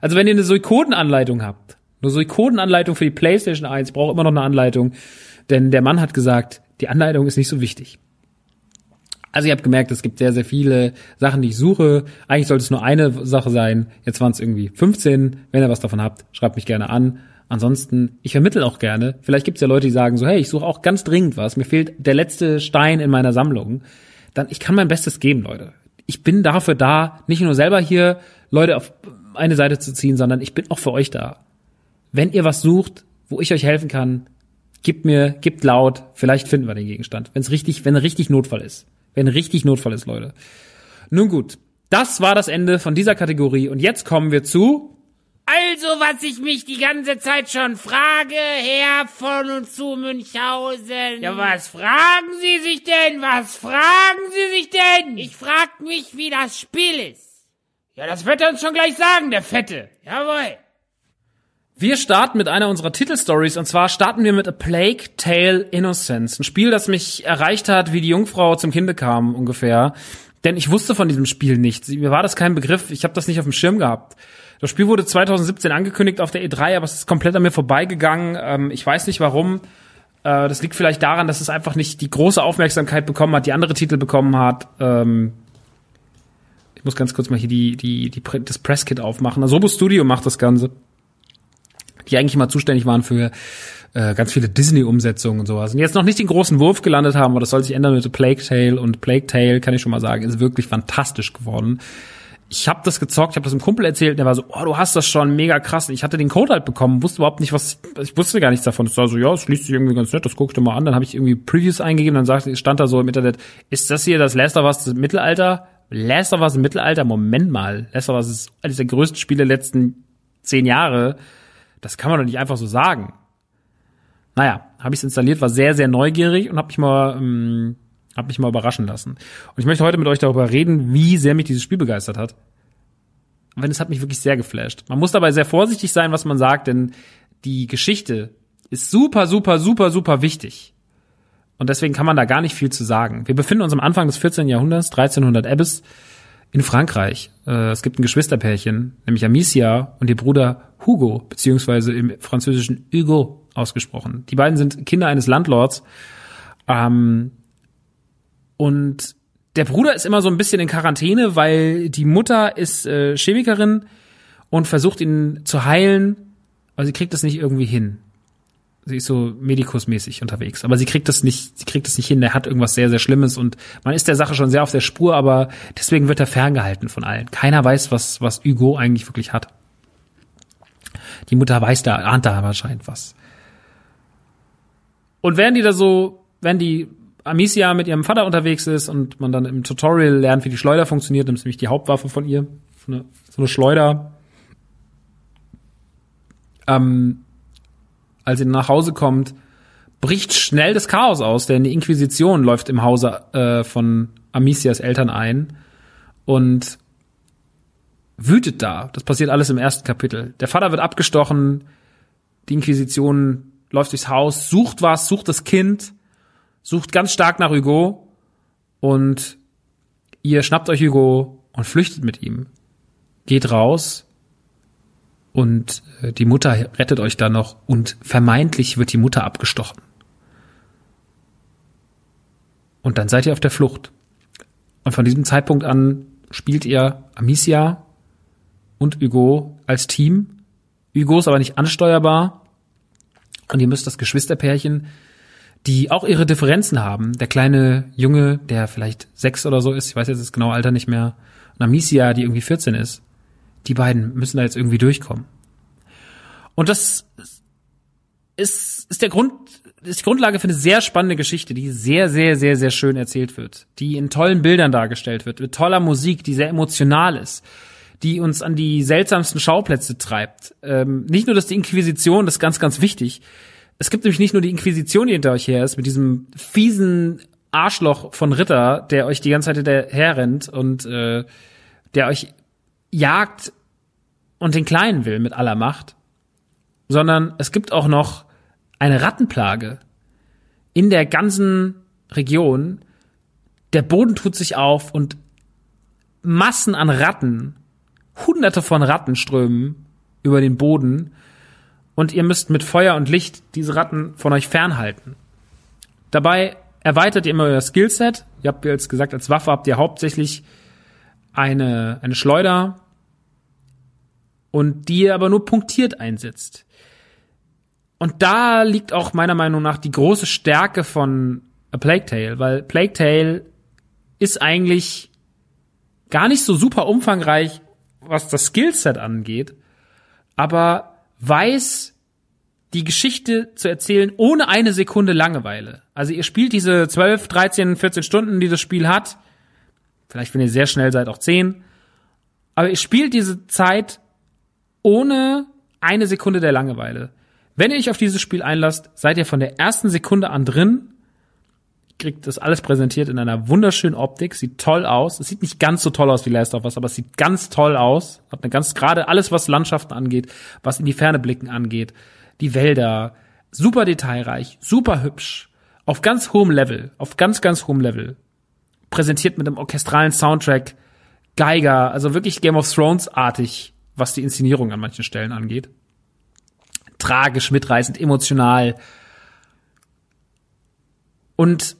Also wenn ihr eine Suikodenanleitung habt, eine Suikodenanleitung für die PlayStation 1, braucht immer noch eine Anleitung, denn der Mann hat gesagt, die Anleitung ist nicht so wichtig. Also ihr habt gemerkt, es gibt sehr, sehr viele Sachen, die ich suche. Eigentlich sollte es nur eine Sache sein. Jetzt waren es irgendwie 15. Wenn ihr was davon habt, schreibt mich gerne an. Ansonsten, ich vermittel auch gerne. Vielleicht gibt es ja Leute, die sagen so, hey, ich suche auch ganz dringend was. Mir fehlt der letzte Stein in meiner Sammlung. Dann, ich kann mein Bestes geben, Leute. Ich bin dafür da, nicht nur selber hier Leute auf eine Seite zu ziehen, sondern ich bin auch für euch da. Wenn ihr was sucht, wo ich euch helfen kann, gebt mir, gebt laut, vielleicht finden wir den Gegenstand. Wenn es richtig, wenn richtig Notfall ist. Wenn richtig Notfall ist, Leute. Nun gut, das war das Ende von dieser Kategorie und jetzt kommen wir zu Also, was ich mich die ganze Zeit schon frage, Herr von und zu Münchhausen. Ja, was fragen Sie sich denn? Was fragen Sie sich denn? Ich frag mich, wie das Spiel ist. Ja, das wird er uns schon gleich sagen, der Fette. Jawohl. Wir starten mit einer unserer Titelstories und zwar starten wir mit A Plague Tale Innocence. Ein Spiel, das mich erreicht hat, wie die Jungfrau zum Kinde kam ungefähr. Denn ich wusste von diesem Spiel nichts. Mir war das kein Begriff. Ich habe das nicht auf dem Schirm gehabt. Das Spiel wurde 2017 angekündigt auf der E3, aber es ist komplett an mir vorbeigegangen. Ähm, ich weiß nicht warum. Äh, das liegt vielleicht daran, dass es einfach nicht die große Aufmerksamkeit bekommen hat, die andere Titel bekommen hat. Ähm, ich muss ganz kurz mal hier die, die, die, das Presskit aufmachen. Asobo Studio macht das Ganze die eigentlich mal zuständig waren für äh, ganz viele Disney-Umsetzungen und sowas. Und jetzt noch nicht den großen Wurf gelandet haben, aber das soll sich ändern mit Plague Tale. Und Plague Tale, kann ich schon mal sagen, ist wirklich fantastisch geworden. Ich habe das gezockt, ich habe das einem Kumpel erzählt, der war so, oh, du hast das schon, mega krass. Ich hatte den Code halt bekommen, wusste überhaupt nicht, was, ich wusste gar nichts davon. Es war so, ja, es liest sich irgendwie ganz nett, das guckst du mal an. Dann habe ich irgendwie Previews eingegeben, dann sagte, stand da so im Internet, ist das hier das Last of Us des Mittelalter? Last of Us im Mittelalter? Moment mal, Last of Us ist eines der größten Spiele der letzten zehn Jahre. Das kann man doch nicht einfach so sagen. Naja, habe ich installiert, war sehr, sehr neugierig und habe mich mal ähm, hab mich mal überraschen lassen. Und ich möchte heute mit euch darüber reden, wie sehr mich dieses Spiel begeistert hat. Wenn es hat mich wirklich sehr geflasht. Man muss dabei sehr vorsichtig sein, was man sagt, denn die Geschichte ist super, super, super, super wichtig. Und deswegen kann man da gar nicht viel zu sagen. Wir befinden uns am Anfang des 14. Jahrhunderts, 1300 Abyss in Frankreich. Äh, es gibt ein Geschwisterpärchen, nämlich Amicia und ihr Bruder Hugo, beziehungsweise im französischen Hugo ausgesprochen. Die beiden sind Kinder eines Landlords. Ähm, und der Bruder ist immer so ein bisschen in Quarantäne, weil die Mutter ist äh, Chemikerin und versucht ihn zu heilen, aber sie kriegt das nicht irgendwie hin sie ist so medikusmäßig unterwegs, aber sie kriegt das nicht, sie kriegt das nicht hin. Der hat irgendwas sehr, sehr Schlimmes und man ist der Sache schon sehr auf der Spur, aber deswegen wird er ferngehalten von allen. Keiner weiß, was, was Hugo eigentlich wirklich hat. Die Mutter weiß da, ahnt da wahrscheinlich was. Und während die da so, wenn die Amicia mit ihrem Vater unterwegs ist und man dann im Tutorial lernt, wie die Schleuder funktioniert, ist nämlich die Hauptwaffe von ihr, so eine, so eine Schleuder, ähm, als sie nach Hause kommt, bricht schnell das Chaos aus, denn die Inquisition läuft im Hause äh, von Amicias Eltern ein und wütet da. Das passiert alles im ersten Kapitel. Der Vater wird abgestochen, die Inquisition läuft durchs Haus, sucht was, sucht das Kind, sucht ganz stark nach Hugo und ihr schnappt euch Hugo und flüchtet mit ihm. Geht raus und äh, die Mutter rettet euch da noch und vermeintlich wird die Mutter abgestochen. Und dann seid ihr auf der Flucht. Und von diesem Zeitpunkt an spielt ihr Amicia und Hugo als Team. Hugo ist aber nicht ansteuerbar. Und ihr müsst das Geschwisterpärchen, die auch ihre Differenzen haben. Der kleine Junge, der vielleicht sechs oder so ist, ich weiß jetzt das genaue Alter nicht mehr, und Amicia, die irgendwie 14 ist, die beiden müssen da jetzt irgendwie durchkommen. Und das ist, ist der Grund, ist die Grundlage für eine sehr spannende Geschichte, die sehr, sehr, sehr, sehr schön erzählt wird, die in tollen Bildern dargestellt wird, mit toller Musik, die sehr emotional ist, die uns an die seltsamsten Schauplätze treibt. Ähm, nicht nur, dass die Inquisition, das ist ganz, ganz wichtig. Es gibt nämlich nicht nur die Inquisition, die hinter euch her ist, mit diesem fiesen Arschloch von Ritter, der euch die ganze Zeit hinterher rennt und äh, der euch jagt und den Kleinen will mit aller Macht, sondern es gibt auch noch eine Rattenplage in der ganzen Region. Der Boden tut sich auf und Massen an Ratten, hunderte von Ratten strömen über den Boden und ihr müsst mit Feuer und Licht diese Ratten von euch fernhalten. Dabei erweitert ihr immer euer Skillset. Ihr habt jetzt gesagt, als Waffe habt ihr hauptsächlich eine, eine Schleuder und die ihr aber nur punktiert einsetzt. Und da liegt auch meiner Meinung nach die große Stärke von A Plague Tale, weil Plague Tale ist eigentlich gar nicht so super umfangreich, was das Skillset angeht, aber weiß die Geschichte zu erzählen ohne eine Sekunde Langeweile. Also ihr spielt diese 12, 13, 14 Stunden, die das Spiel hat. Vielleicht, wenn ihr sehr schnell seid, auch 10. Aber ihr spielt diese Zeit ohne eine Sekunde der Langeweile. Wenn ihr euch auf dieses Spiel einlasst, seid ihr von der ersten Sekunde an drin, kriegt das alles präsentiert in einer wunderschönen Optik, sieht toll aus. Es sieht nicht ganz so toll aus wie Last of Us, aber es sieht ganz toll aus. Hat eine ganz gerade alles, was Landschaften angeht, was in die Ferne blicken angeht, die Wälder, super detailreich, super hübsch, auf ganz hohem Level, auf ganz ganz hohem Level. Präsentiert mit einem orchestralen Soundtrack, Geiger, also wirklich Game of Thrones artig, was die Inszenierung an manchen Stellen angeht tragisch, mitreißend, emotional. Und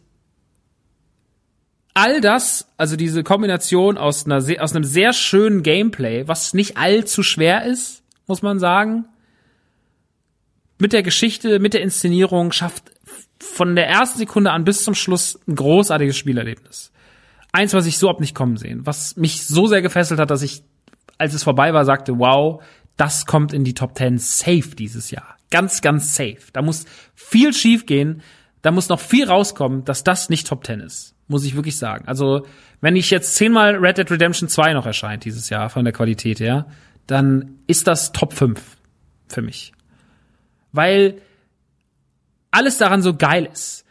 all das, also diese Kombination aus, einer, aus einem sehr schönen Gameplay, was nicht allzu schwer ist, muss man sagen, mit der Geschichte, mit der Inszenierung schafft von der ersten Sekunde an bis zum Schluss ein großartiges Spielerlebnis. Eins, was ich so ab nicht kommen sehen, was mich so sehr gefesselt hat, dass ich, als es vorbei war, sagte, wow, das kommt in die Top 10 safe dieses Jahr. Ganz, ganz safe. Da muss viel schief gehen. Da muss noch viel rauskommen, dass das nicht Top 10 ist. Muss ich wirklich sagen. Also, wenn ich jetzt zehnmal Red Dead Redemption 2 noch erscheint dieses Jahr von der Qualität her, dann ist das Top 5 für mich. Weil alles daran so geil ist.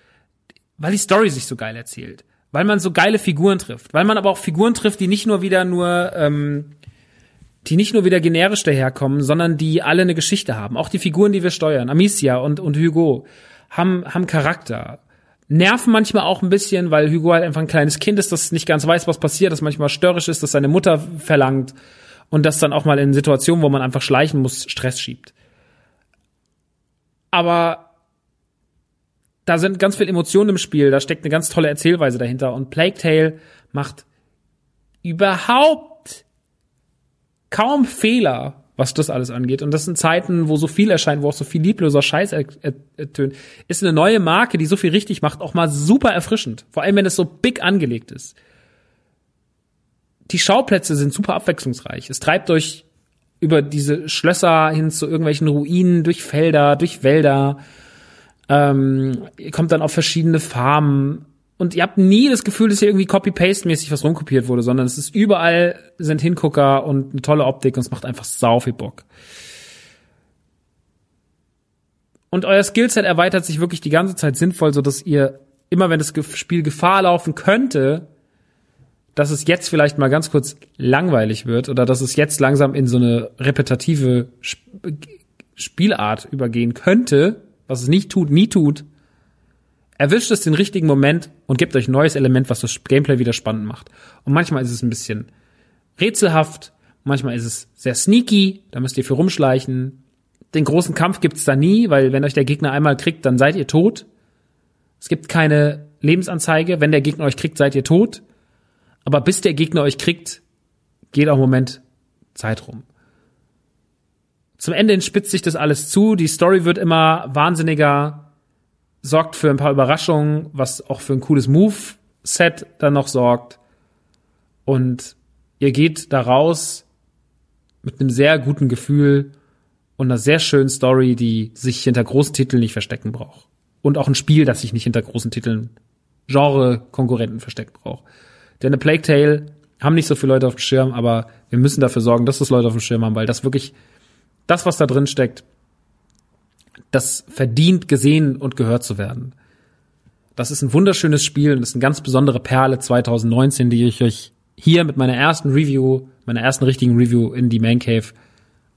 Weil die Story sich so geil erzählt. Weil man so geile Figuren trifft. Weil man aber auch Figuren trifft, die nicht nur wieder nur ähm, die nicht nur wieder generisch daherkommen, sondern die alle eine Geschichte haben. Auch die Figuren, die wir steuern, Amicia und, und Hugo, haben, haben Charakter. Nerven manchmal auch ein bisschen, weil Hugo halt einfach ein kleines Kind ist, das nicht ganz weiß, was passiert, das manchmal störrisch ist, das seine Mutter verlangt und das dann auch mal in Situationen, wo man einfach schleichen muss, Stress schiebt. Aber da sind ganz viele Emotionen im Spiel, da steckt eine ganz tolle Erzählweise dahinter und Plague Tale macht überhaupt kaum Fehler, was das alles angeht. Und das sind Zeiten, wo so viel erscheint, wo auch so viel liebloser Scheiß ertönt. Ist eine neue Marke, die so viel richtig macht, auch mal super erfrischend. Vor allem, wenn es so big angelegt ist. Die Schauplätze sind super abwechslungsreich. Es treibt euch über diese Schlösser hin zu irgendwelchen Ruinen, durch Felder, durch Wälder. Ähm, ihr kommt dann auf verschiedene Farmen und ihr habt nie das Gefühl, dass hier irgendwie Copy-Paste-mäßig was rumkopiert wurde, sondern es ist überall sind Hingucker und eine tolle Optik und es macht einfach sau viel Bock. Und euer Skillset erweitert sich wirklich die ganze Zeit sinnvoll, so dass ihr immer, wenn das Spiel Gefahr laufen könnte, dass es jetzt vielleicht mal ganz kurz langweilig wird oder dass es jetzt langsam in so eine repetitive Spielart übergehen könnte, was es nicht tut, nie tut, erwischt es den richtigen Moment und gibt euch ein neues Element, was das Gameplay wieder spannend macht. Und manchmal ist es ein bisschen rätselhaft, manchmal ist es sehr sneaky, da müsst ihr für rumschleichen. Den großen Kampf gibt's da nie, weil wenn euch der Gegner einmal kriegt, dann seid ihr tot. Es gibt keine Lebensanzeige, wenn der Gegner euch kriegt, seid ihr tot. Aber bis der Gegner euch kriegt, geht auch im Moment Zeit rum. zum Ende hin spitzt sich das alles zu. Die Story wird immer wahnsinniger, sorgt für ein paar Überraschungen, was auch für ein cooles Move-Set dann noch sorgt. Und ihr geht da raus mit einem sehr guten Gefühl und einer sehr schönen Story, die sich hinter großen Titeln nicht verstecken braucht. Und auch ein Spiel, das sich nicht hinter großen Titeln Genre-Konkurrenten verstecken braucht. Denn eine Plague Tale haben nicht so viele Leute auf dem Schirm, aber wir müssen dafür sorgen, dass das Leute auf dem Schirm haben, weil das wirklich, das, was da drin steckt, das verdient gesehen und gehört zu werden. Das ist ein wunderschönes Spiel und ist eine ganz besondere Perle 2019, die ich euch hier mit meiner ersten Review, meiner ersten richtigen Review in die Man Cave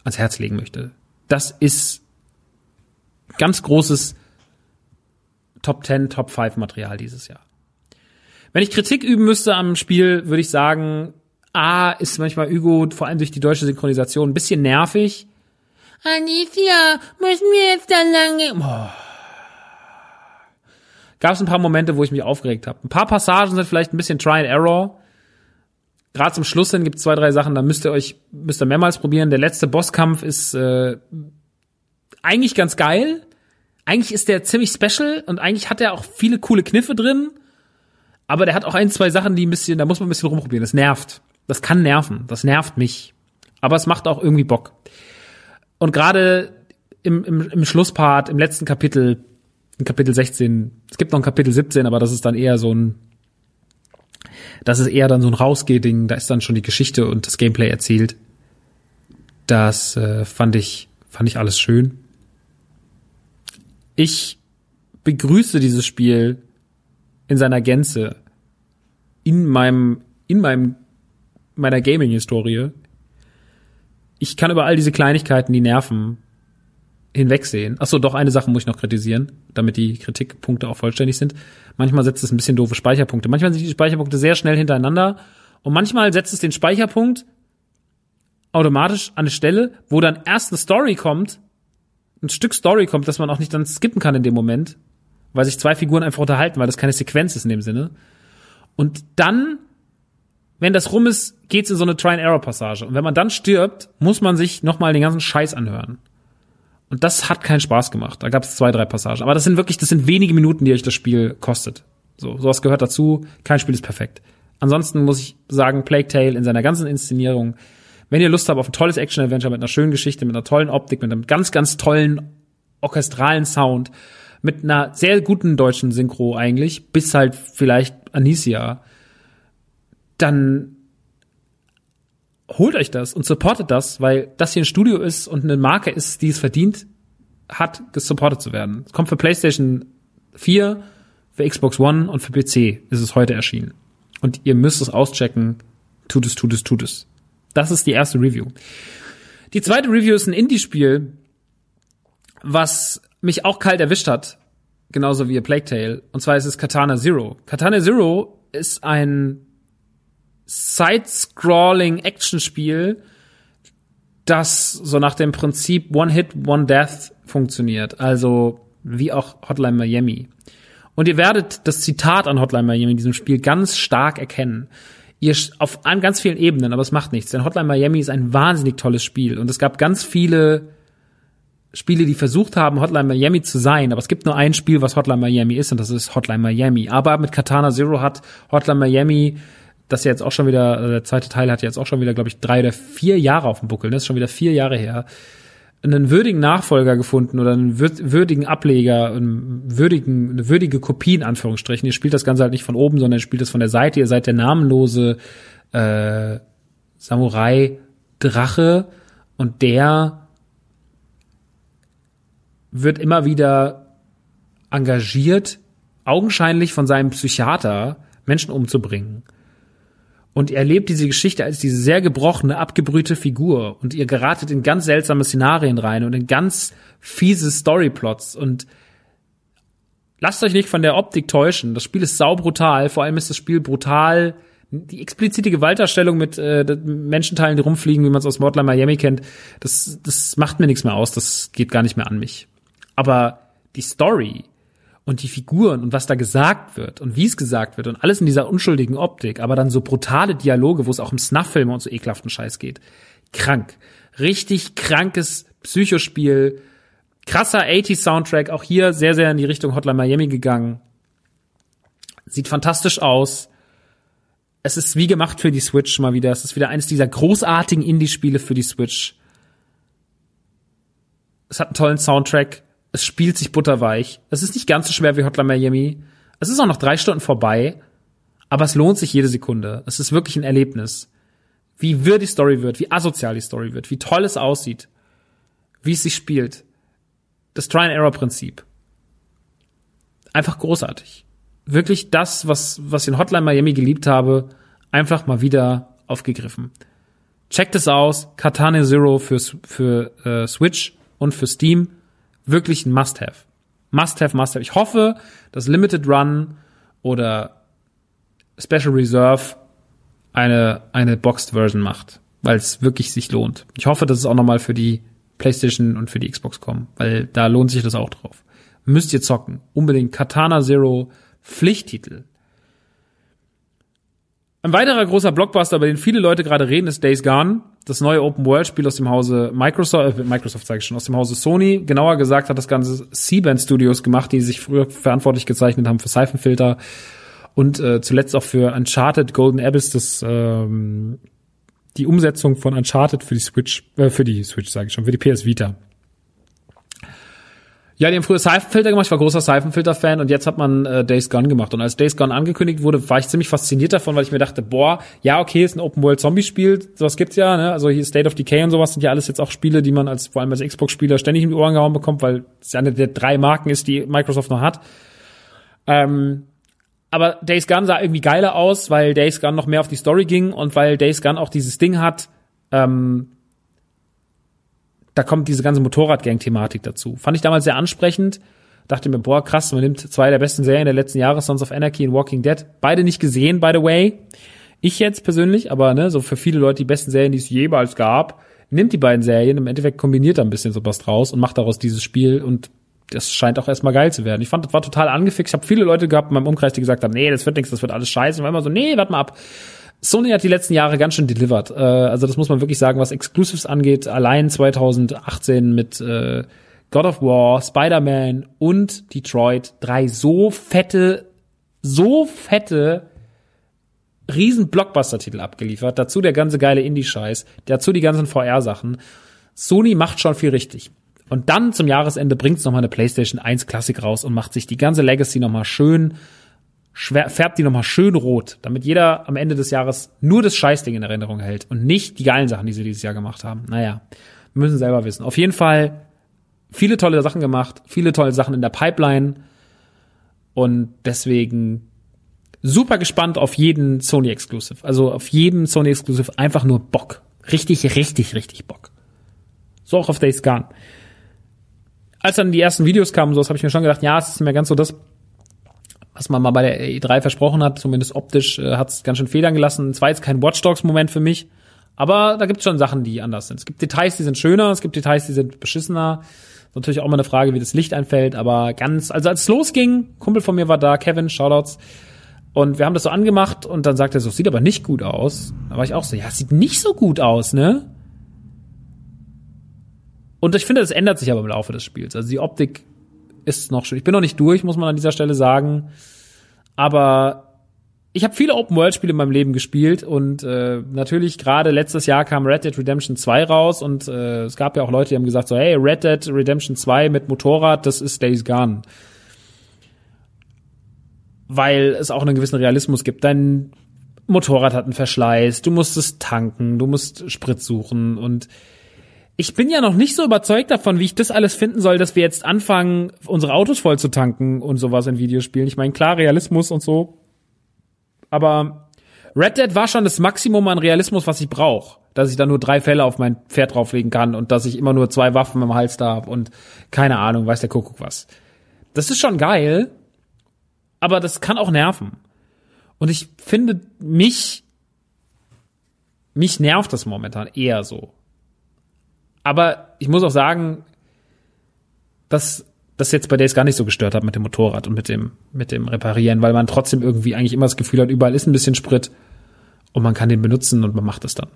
ans Herz legen möchte. Das ist ganz großes Top 10, Top 5 Material dieses Jahr. Wenn ich Kritik üben müsste am Spiel, würde ich sagen, A ist manchmal Hugo, vor allem durch die deutsche Synchronisation, ein bisschen nervig. Alicia, müssen wir jetzt da lange... Boah. Gab es ein paar Momente, wo ich mich aufgeregt habe. Ein paar Passagen sind vielleicht ein bisschen Try and Error. Gerade zum Schluss hin gibt es zwei, drei Sachen, da müsst ihr euch müsst ihr mehrmals probieren. Der letzte Bosskampf ist äh, eigentlich ganz geil. Eigentlich ist der ziemlich special und eigentlich hat er auch viele coole Kniffe drin. Aber der hat auch ein, zwei Sachen, die ein bisschen, da muss man ein bisschen rumprobieren. Das nervt. Das kann nerven. Das nervt mich. Aber es macht auch irgendwie Bock. Und gerade im, im, im Schlusspart, im letzten Kapitel, in Kapitel 16, es gibt noch ein Kapitel 17, aber das ist dann eher so ein, das ist eher dann so ein Rausgeh-Ding, da ist dann schon die Geschichte und das Gameplay erzählt. Das äh, fand ich, fand ich alles schön. Ich begrüße dieses Spiel in seiner Gänze in meinem, in meinem, meiner Gaming-Historie. Ich kann über all diese Kleinigkeiten, die nerven, hinwegsehen. Achso, doch eine Sache muss ich noch kritisieren, damit die Kritikpunkte auch vollständig sind. Manchmal setzt es ein bisschen doofe Speicherpunkte. Manchmal sind die Speicherpunkte sehr schnell hintereinander und manchmal setzt es den Speicherpunkt automatisch an eine Stelle, wo dann erst eine Story kommt, ein Stück Story kommt, dass man auch nicht dann skippen kann in dem Moment, weil sich zwei Figuren einfach unterhalten, weil das keine Sequenz ist in dem Sinne. Und dann, wenn das rum ist, geht's in so eine Try-and-Error-Passage. Und wenn man dann stirbt, muss man sich nochmal den ganzen Scheiß anhören. Und das hat keinen Spaß gemacht. Da gab es zwei, drei Passagen. Aber das sind wirklich, das sind wenige Minuten, die euch das Spiel kostet. So, sowas gehört dazu. Kein Spiel ist perfekt. Ansonsten muss ich sagen, Plague Tale in seiner ganzen Inszenierung, wenn ihr Lust habt auf ein tolles Action-Adventure mit einer schönen Geschichte, mit einer tollen Optik, mit einem ganz, ganz tollen orchestralen Sound, mit einer sehr guten deutschen Synchro eigentlich, bis halt vielleicht Anicia, dann holt euch das und supportet das, weil das hier ein Studio ist und eine Marke ist, die es verdient hat, gesupportet zu werden. Es kommt für PlayStation 4, für Xbox One und für PC ist es heute erschienen. Und ihr müsst es auschecken. Tut es, tut es, tut es. Das ist die erste Review. Die zweite Review ist ein Indie-Spiel, was mich auch kalt erwischt hat. Genauso wie Plague Tale. Und zwar ist es Katana Zero. Katana Zero ist ein Side-Scrolling-Action-Spiel, das so nach dem Prinzip One-Hit, One-Death funktioniert. Also wie auch Hotline Miami. Und ihr werdet das Zitat an Hotline Miami in diesem Spiel ganz stark erkennen. Ihr auf an ganz vielen Ebenen, aber es macht nichts. Denn Hotline Miami ist ein wahnsinnig tolles Spiel. Und es gab ganz viele Spiele, die versucht haben, Hotline Miami zu sein, aber es gibt nur ein Spiel, was Hotline Miami ist, und das ist Hotline Miami. Aber mit Katana Zero hat Hotline Miami das jetzt auch schon wieder, äh, der zweite Teil hat jetzt auch schon wieder, glaube ich, drei oder vier Jahre auf dem Buckel. Das ist schon wieder vier Jahre her. Einen würdigen Nachfolger gefunden oder einen würdigen Ableger, einen würdigen, eine würdige Kopie in Anführungsstrichen. Ihr spielt das Ganze halt nicht von oben, sondern ihr spielt das von der Seite. Ihr seid der namenlose äh, Samurai Drache und der wird immer wieder engagiert, augenscheinlich von seinem Psychiater Menschen umzubringen. Und ihr erlebt diese Geschichte als diese sehr gebrochene, abgebrühte Figur. Und ihr geratet in ganz seltsame Szenarien rein und in ganz fiese Storyplots. Und lasst euch nicht von der Optik täuschen. Das Spiel ist saubrutal. Vor allem ist das Spiel brutal. Die explizite Gewalterstellung mit äh, Menschenteilen, die rumfliegen, wie man es aus Mordler Miami kennt, das, das macht mir nichts mehr aus. Das geht gar nicht mehr an mich. Aber die Story, und die Figuren und was da gesagt wird und wie es gesagt wird und alles in dieser unschuldigen Optik, aber dann so brutale Dialoge, wo es auch um Snuff-Filme und so ekelhaften Scheiß geht. Krank. Richtig krankes Psychospiel, krasser 80s Soundtrack, auch hier sehr, sehr in die Richtung Hotline Miami gegangen. Sieht fantastisch aus. Es ist wie gemacht für die Switch mal wieder. Es ist wieder eines dieser großartigen Indie-Spiele für die Switch. Es hat einen tollen Soundtrack. Es spielt sich butterweich. Es ist nicht ganz so schwer wie Hotline Miami. Es ist auch noch drei Stunden vorbei. Aber es lohnt sich jede Sekunde. Es ist wirklich ein Erlebnis. Wie wirr die Story wird, wie asozial die Story wird, wie toll es aussieht, wie es sich spielt. Das Try-and-Error-Prinzip. Einfach großartig. Wirklich das, was, was ich in Hotline Miami geliebt habe, einfach mal wieder aufgegriffen. Checkt es aus. Katana Zero für, für äh, Switch und für Steam. Wirklich ein Must-Have. Must-Have, Must-Have. Ich hoffe, dass Limited Run oder Special Reserve eine, eine Boxed Version macht, weil es wirklich sich lohnt. Ich hoffe, dass es auch nochmal für die PlayStation und für die Xbox kommen, weil da lohnt sich das auch drauf. Müsst ihr zocken. Unbedingt Katana Zero Pflichttitel. Ein weiterer großer Blockbuster, über den viele Leute gerade reden, ist Days Gone. Das neue Open-World-Spiel aus dem Hause Microsoft, äh, Microsoft sage ich schon, aus dem Hause Sony. Genauer gesagt hat das ganze C-Band Studios gemacht, die sich früher verantwortlich gezeichnet haben für Seifenfilter und äh, zuletzt auch für Uncharted Golden Abyss, das ähm, die Umsetzung von Uncharted für die Switch, äh, für die Switch sage ich schon, für die PS Vita. Ja, die haben früher Seifenfilter gemacht, ich war großer Seifenfilter-Fan und jetzt hat man äh, Days Gone gemacht. Und als Days Gone angekündigt wurde, war ich ziemlich fasziniert davon, weil ich mir dachte, boah, ja, okay, ist ein Open-World-Zombie-Spiel, sowas gibt's ja, ne? Also hier State of Decay und sowas sind ja alles jetzt auch Spiele, die man als, vor allem als Xbox-Spieler ständig in die Ohren gehauen bekommt, weil es ja eine der drei Marken ist, die Microsoft noch hat. Ähm, aber Days Gone sah irgendwie geiler aus, weil Days Gone noch mehr auf die Story ging und weil Days Gone auch dieses Ding hat, ähm, da kommt diese ganze Motorradgang-Thematik dazu. Fand ich damals sehr ansprechend. Dachte mir, boah, krass, man nimmt zwei der besten Serien der letzten Jahre, Sons of Anarchy und Walking Dead. Beide nicht gesehen, by the way. Ich jetzt persönlich, aber ne, so für viele Leute die besten Serien, die es jemals gab, nimmt die beiden Serien, im Endeffekt kombiniert da ein bisschen sowas draus und macht daraus dieses Spiel und das scheint auch erstmal geil zu werden. Ich fand, das war total angefixt. Ich habe viele Leute gehabt in meinem Umkreis, die gesagt haben, nee, das wird nichts, das wird alles scheiße. Und war immer so, nee, warte mal ab. Sony hat die letzten Jahre ganz schön delivered. Äh, also das muss man wirklich sagen, was Exclusives angeht. Allein 2018 mit äh, God of War, Spider-Man und Detroit. Drei so fette, so fette riesen Blockbuster-Titel abgeliefert. Dazu der ganze geile Indie-Scheiß. Dazu die ganzen VR-Sachen. Sony macht schon viel richtig. Und dann zum Jahresende bringt's noch mal eine PlayStation 1 Classic raus und macht sich die ganze Legacy noch mal schön färbt die nochmal schön rot, damit jeder am Ende des Jahres nur das Scheißding in Erinnerung hält und nicht die geilen Sachen, die sie dieses Jahr gemacht haben. Naja, müssen selber wissen. Auf jeden Fall viele tolle Sachen gemacht, viele tolle Sachen in der Pipeline und deswegen super gespannt auf jeden Sony Exclusive. Also auf jeden Sony Exclusive einfach nur Bock. Richtig, richtig, richtig Bock. So auch auf Days Gone. Als dann die ersten Videos kamen, so, das habe ich mir schon gedacht, ja, es ist mehr ganz so das, was man mal bei der E3 versprochen hat, zumindest optisch, äh, hat es ganz schön federn gelassen. Es war jetzt kein Watch Dogs-Moment für mich, aber da gibt es schon Sachen, die anders sind. Es gibt Details, die sind schöner, es gibt Details, die sind beschissener. Natürlich auch mal eine Frage, wie das Licht einfällt, aber ganz, also als es losging, Kumpel von mir war da, Kevin, Shoutouts, und wir haben das so angemacht und dann sagt er so, sieht aber nicht gut aus. Da war ich auch so, ja, sieht nicht so gut aus, ne? Und ich finde, das ändert sich aber im Laufe des Spiels. Also die Optik ist noch schön. Ich bin noch nicht durch, muss man an dieser Stelle sagen. Aber ich habe viele Open-World-Spiele in meinem Leben gespielt und äh, natürlich gerade letztes Jahr kam Red Dead Redemption 2 raus und äh, es gab ja auch Leute, die haben gesagt so, hey, Red Dead Redemption 2 mit Motorrad, das ist Days Gone. Weil es auch einen gewissen Realismus gibt. Dein Motorrad hat einen Verschleiß, du musst es tanken, du musst Sprit suchen und ich bin ja noch nicht so überzeugt davon, wie ich das alles finden soll, dass wir jetzt anfangen, unsere Autos voll zu tanken und sowas in Videospielen. Ich meine, klar, Realismus und so. Aber Red Dead war schon das Maximum an Realismus, was ich brauche. Dass ich da nur drei Fälle auf mein Pferd drauflegen kann und dass ich immer nur zwei Waffen im Hals da habe und keine Ahnung, weiß der Kuckuck was. Das ist schon geil, aber das kann auch nerven. Und ich finde, mich, mich nervt das momentan eher so. Aber ich muss auch sagen, dass das jetzt bei Days gar nicht so gestört hat mit dem Motorrad und mit dem, mit dem Reparieren, weil man trotzdem irgendwie eigentlich immer das Gefühl hat, überall ist ein bisschen Sprit und man kann den benutzen und man macht es dann.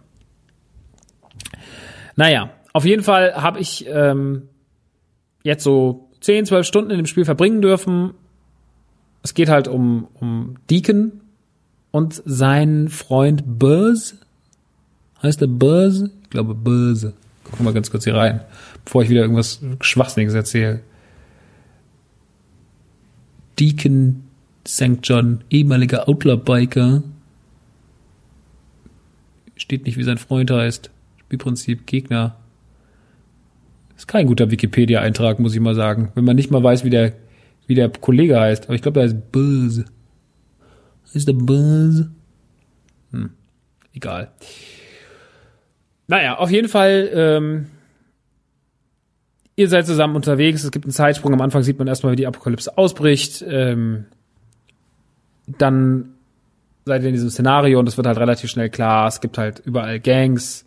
Naja, Auf jeden Fall habe ich ähm, jetzt so 10, 12 Stunden in dem Spiel verbringen dürfen. Es geht halt um, um Deacon und seinen Freund Buzz. Heißt der Buzz? Ich glaube Buzz. Gucken wir mal ganz kurz hier rein, bevor ich wieder irgendwas Schwachsinniges erzähle. Deacon St. John, ehemaliger Outlaw-Biker. Steht nicht, wie sein Freund heißt. Spielprinzip, Gegner. Ist kein guter Wikipedia-Eintrag, muss ich mal sagen. Wenn man nicht mal weiß, wie der, wie der Kollege heißt. Aber ich glaube, der heißt Buzz. Ist der Buzz? Hm, egal. Naja, auf jeden Fall, ähm, ihr seid zusammen unterwegs. Es gibt einen Zeitsprung. Am Anfang sieht man erstmal, wie die Apokalypse ausbricht. Ähm, dann seid ihr in diesem Szenario und es wird halt relativ schnell klar. Es gibt halt überall Gangs,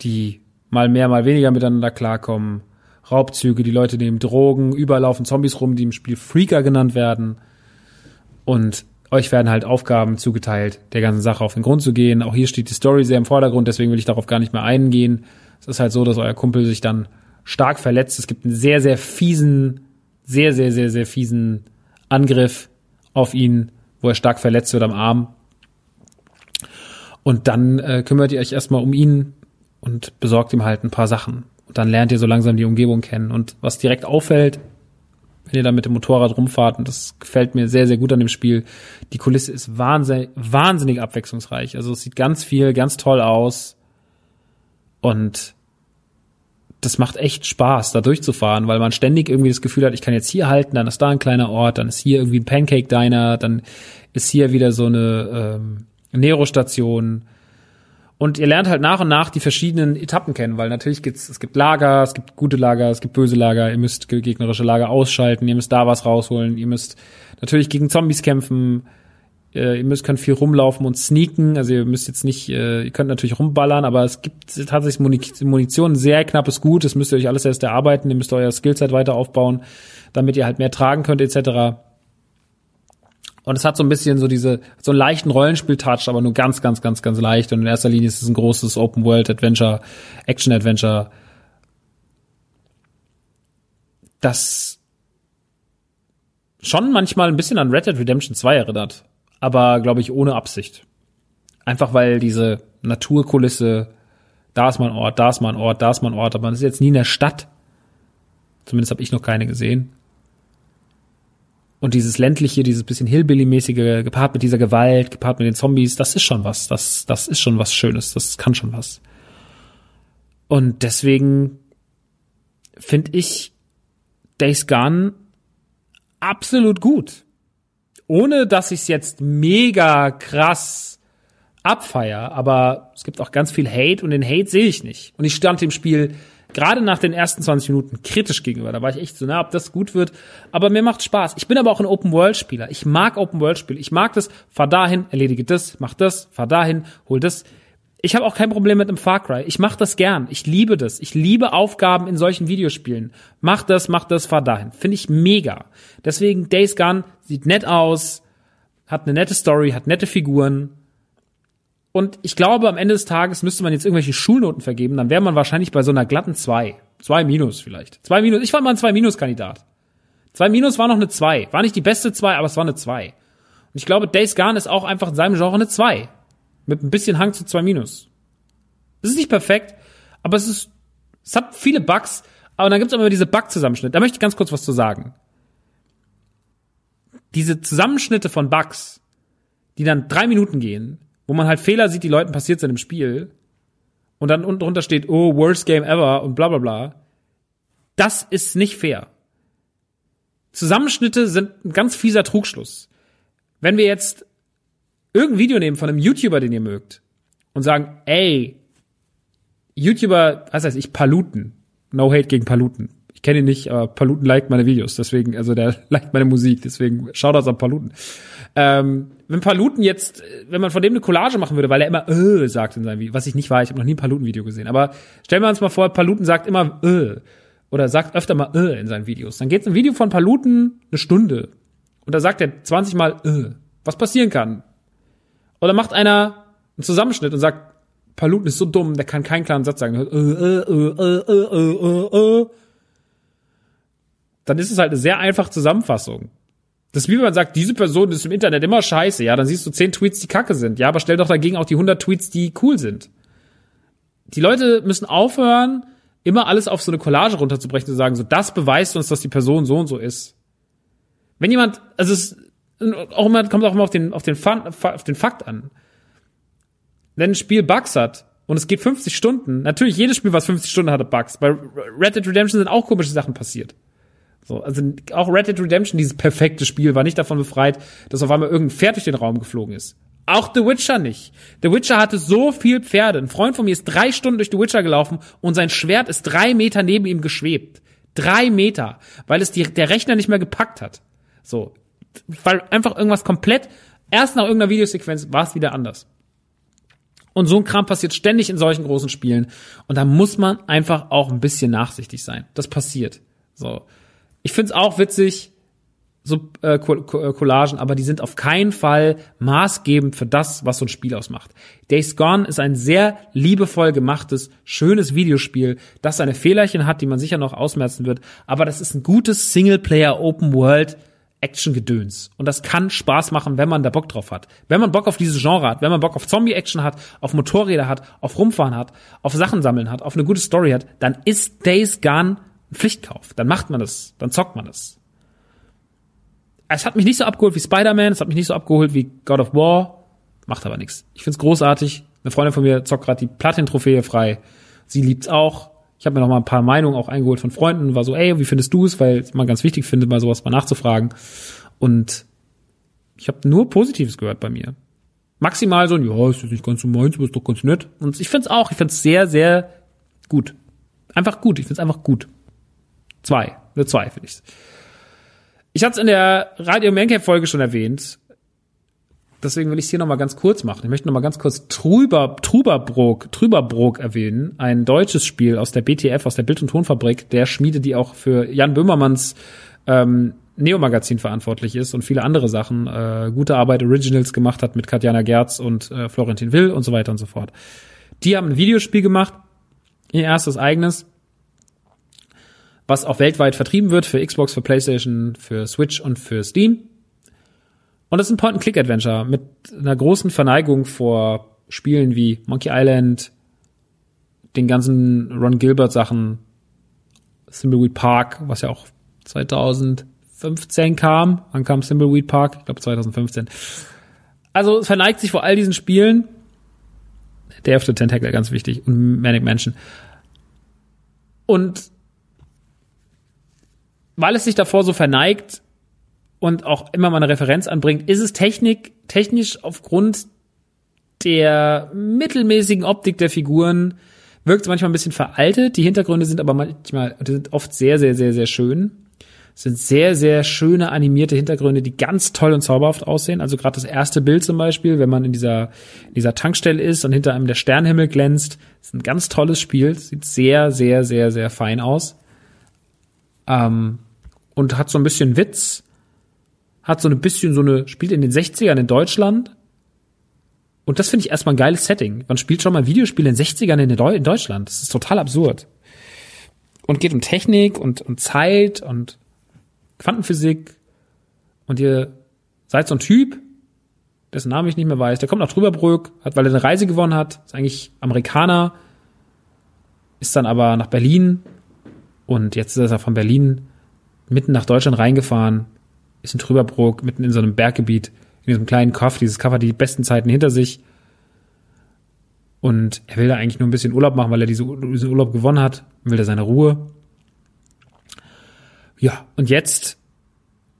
die mal mehr, mal weniger miteinander klarkommen. Raubzüge, die Leute nehmen Drogen, überall laufen Zombies rum, die im Spiel Freaker genannt werden. Und euch werden halt Aufgaben zugeteilt, der ganzen Sache auf den Grund zu gehen. Auch hier steht die Story sehr im Vordergrund, deswegen will ich darauf gar nicht mehr eingehen. Es ist halt so, dass euer Kumpel sich dann stark verletzt. Es gibt einen sehr, sehr fiesen, sehr, sehr, sehr, sehr fiesen Angriff auf ihn, wo er stark verletzt wird am Arm. Und dann äh, kümmert ihr euch erstmal um ihn und besorgt ihm halt ein paar Sachen. Und dann lernt ihr so langsam die Umgebung kennen. Und was direkt auffällt, wenn ihr da mit dem Motorrad rumfahrt, und das gefällt mir sehr, sehr gut an dem Spiel, die Kulisse ist wahnsinnig, wahnsinnig abwechslungsreich. Also es sieht ganz viel, ganz toll aus. Und das macht echt Spaß, da durchzufahren, weil man ständig irgendwie das Gefühl hat, ich kann jetzt hier halten, dann ist da ein kleiner Ort, dann ist hier irgendwie ein Pancake-Diner, dann ist hier wieder so eine ähm, Nero-Station. Und ihr lernt halt nach und nach die verschiedenen Etappen kennen, weil natürlich gibt's, es gibt Lager, es gibt gute Lager, es gibt böse Lager, ihr müsst gegnerische Lager ausschalten, ihr müsst da was rausholen, ihr müsst natürlich gegen Zombies kämpfen, äh, ihr müsst könnt viel rumlaufen und sneaken, also ihr müsst jetzt nicht, äh, ihr könnt natürlich rumballern, aber es gibt tatsächlich Muni Munition, sehr knappes Gut, das müsst ihr euch alles erst erarbeiten, ihr müsst euer Skillset weiter aufbauen, damit ihr halt mehr tragen könnt etc. Und es hat so ein bisschen so diese, so einen leichten Rollenspiel-Touch, aber nur ganz, ganz, ganz, ganz leicht. Und in erster Linie ist es ein großes Open-World-Adventure, Action-Adventure, das schon manchmal ein bisschen an Red Dead Redemption 2 erinnert. Aber, glaube ich, ohne Absicht. Einfach weil diese Naturkulisse, da ist mal ein Ort, da ist mal ein Ort, da ist mal ein Ort, aber man ist jetzt nie in der Stadt. Zumindest habe ich noch keine gesehen. Und dieses ländliche, dieses bisschen Hillbilly-mäßige, gepaart mit dieser Gewalt, gepaart mit den Zombies, das ist schon was. Das, das ist schon was Schönes. Das kann schon was. Und deswegen finde ich Days Gone absolut gut. Ohne dass ich es jetzt mega krass abfeier, aber es gibt auch ganz viel Hate und den Hate sehe ich nicht. Und ich stand dem Spiel gerade nach den ersten 20 Minuten kritisch gegenüber. Da war ich echt so, na, ob das gut wird. Aber mir macht Spaß. Ich bin aber auch ein Open-World-Spieler. Ich mag Open-World-Spiele. Ich mag das, fahr dahin, erledige das, mach das, fahr dahin, hol das. Ich habe auch kein Problem mit einem Far Cry. Ich mache das gern. Ich liebe das. Ich liebe Aufgaben in solchen Videospielen. Mach das, mach das, fahr dahin. Finde ich mega. Deswegen Days Gone sieht nett aus, hat eine nette Story, hat nette Figuren und ich glaube, am Ende des Tages müsste man jetzt irgendwelche Schulnoten vergeben, dann wäre man wahrscheinlich bei so einer glatten 2. 2 minus vielleicht. 2 minus. Ich war mal ein 2 minus Kandidat. 2 minus war noch eine 2. War nicht die beste 2, aber es war eine 2. Und ich glaube, Days Gone ist auch einfach in seinem Genre eine 2. Mit ein bisschen Hang zu 2 minus. Es ist nicht perfekt, aber es ist, es hat viele Bugs, aber dann gibt es immer diese Bug-Zusammenschnitte. Da möchte ich ganz kurz was zu sagen. Diese Zusammenschnitte von Bugs, die dann drei Minuten gehen, wo man halt Fehler sieht, die Leuten passiert sind im Spiel und dann unten drunter steht, oh, worst game ever und bla bla bla. Das ist nicht fair. Zusammenschnitte sind ein ganz fieser Trugschluss. Wenn wir jetzt irgendein Video nehmen von einem YouTuber, den ihr mögt, und sagen, ey, YouTuber, was heißt ich, Paluten. No hate gegen Paluten. Ich kenne ihn nicht, aber Paluten liked meine Videos, deswegen, also der liked meine Musik, deswegen Shoutouts an Paluten. Ähm, wenn Paluten jetzt, wenn man von dem eine Collage machen würde, weil er immer äh sagt in seinem Video, was ich nicht war, ich habe noch nie ein Paluten-Video gesehen, aber stellen wir uns mal vor, Paluten sagt immer äh oder sagt öfter mal äh in seinen Videos. Dann geht ein Video von Paluten eine Stunde und da sagt er 20 Mal äh, was passieren kann. Oder macht einer einen Zusammenschnitt und sagt Paluten ist so dumm, der kann keinen klaren Satz sagen. Äh, äh, äh, äh, äh, äh, äh. Dann ist es halt eine sehr einfache Zusammenfassung. Das ist wie wenn man sagt, diese Person ist im Internet immer scheiße. Ja, dann siehst du zehn Tweets, die kacke sind. Ja, aber stell doch dagegen auch die 100 Tweets, die cool sind. Die Leute müssen aufhören, immer alles auf so eine Collage runterzubrechen und zu sagen, so, das beweist uns, dass die Person so und so ist. Wenn jemand, also es auch immer, kommt auch immer auf den, auf den, Fun, auf den Fakt an. Wenn ein Spiel Bugs hat und es geht 50 Stunden, natürlich jedes Spiel, was 50 Stunden hatte, Bugs. Bei Red Dead Redemption sind auch komische Sachen passiert. So, also auch Red Dead Redemption, dieses perfekte Spiel, war nicht davon befreit, dass auf einmal irgendein Pferd durch den Raum geflogen ist. Auch The Witcher nicht. The Witcher hatte so viel Pferde. Ein Freund von mir ist drei Stunden durch The Witcher gelaufen und sein Schwert ist drei Meter neben ihm geschwebt. Drei Meter. Weil es die, der Rechner nicht mehr gepackt hat. So. Weil einfach irgendwas komplett, erst nach irgendeiner Videosequenz war es wieder anders. Und so ein Kram passiert ständig in solchen großen Spielen. Und da muss man einfach auch ein bisschen nachsichtig sein. Das passiert. So. Ich find's auch witzig, so äh, äh, Collagen, aber die sind auf keinen Fall maßgebend für das, was so ein Spiel ausmacht. Days Gone ist ein sehr liebevoll gemachtes, schönes Videospiel, das seine Fehlerchen hat, die man sicher noch ausmerzen wird, aber das ist ein gutes Singleplayer Open World Action-Gedöns. Und das kann Spaß machen, wenn man da Bock drauf hat. Wenn man Bock auf dieses Genre hat, wenn man Bock auf Zombie-Action hat, auf Motorräder hat, auf Rumfahren hat, auf Sachen sammeln hat, auf eine gute Story hat, dann ist Days Gone Pflichtkauf. Dann macht man das, dann zockt man das es hat mich nicht so abgeholt wie Spider-Man, es hat mich nicht so abgeholt wie God of War, macht aber nichts. Ich find's großartig. Eine Freundin von mir zockt gerade die Platin-Trophäe frei. Sie liebt's auch. Ich habe mir noch mal ein paar Meinungen auch eingeholt von Freunden, war so, ey, wie findest du es? Weil mal ganz wichtig finde, mal sowas mal nachzufragen. Und ich habe nur Positives gehört bei mir. Maximal so ein, ja, ist das nicht ganz so meins, aber ist doch ganz nett. Und ich find's auch, ich find's sehr, sehr gut. Einfach gut, ich find's einfach gut. Zwei, eine zwei finde ich's. Ich hatte es in der Radio Mancap Folge schon erwähnt. Deswegen will ich es hier nochmal ganz kurz machen. Ich möchte nochmal ganz kurz Trüber, Trüberbrook, Trüberbrook erwähnen. Ein deutsches Spiel aus der BTF, aus der Bild- und Tonfabrik, der Schmiede, die auch für Jan Böhmermanns ähm, Neo-Magazin verantwortlich ist und viele andere Sachen, äh, gute Arbeit Originals gemacht hat mit Katjana Gerz und äh, Florentin Will und so weiter und so fort. Die haben ein Videospiel gemacht, ihr erstes eigenes, was auch weltweit vertrieben wird für Xbox, für PlayStation, für Switch und für Steam. Und das ist ein Point-and-Click-Adventure mit einer großen Verneigung vor Spielen wie Monkey Island, den ganzen Ron Gilbert Sachen, Thimbleweed Park, was ja auch 2015 kam. Wann kam Thimbleweed Park? Ich glaube 2015. Also es verneigt sich vor all diesen Spielen. Day of Tentacle, ganz wichtig. Und Manic Mansion. Und weil es sich davor so verneigt und auch immer mal eine Referenz anbringt, ist es Technik, technisch aufgrund der mittelmäßigen Optik der Figuren wirkt es manchmal ein bisschen veraltet. Die Hintergründe sind aber manchmal, die sind oft sehr, sehr, sehr, sehr schön. Es sind sehr, sehr schöne animierte Hintergründe, die ganz toll und zauberhaft aussehen. Also gerade das erste Bild zum Beispiel, wenn man in dieser, in dieser Tankstelle ist und hinter einem der Sternhimmel glänzt, ist ein ganz tolles Spiel. Sieht sehr, sehr, sehr, sehr fein aus. Ähm, und hat so ein bisschen Witz, hat so ein bisschen so eine, spielt in den 60ern in Deutschland. Und das finde ich erstmal ein geiles Setting. Man spielt schon mal Videospiele in den 60ern in, in Deutschland. Das ist total absurd. Und geht um Technik und, und Zeit und Quantenphysik. Und ihr seid so ein Typ, dessen Name ich nicht mehr weiß, der kommt nach Trüberbrück, hat, weil er eine Reise gewonnen hat, ist eigentlich Amerikaner, ist dann aber nach Berlin und jetzt ist er von Berlin mitten nach Deutschland reingefahren, ist in Trüberbrook, mitten in so einem Berggebiet, in diesem kleinen Kaff. Dieses Kaff hat die besten Zeiten hinter sich. Und er will da eigentlich nur ein bisschen Urlaub machen, weil er diese, diesen Urlaub gewonnen hat. Will da seine Ruhe. Ja, und jetzt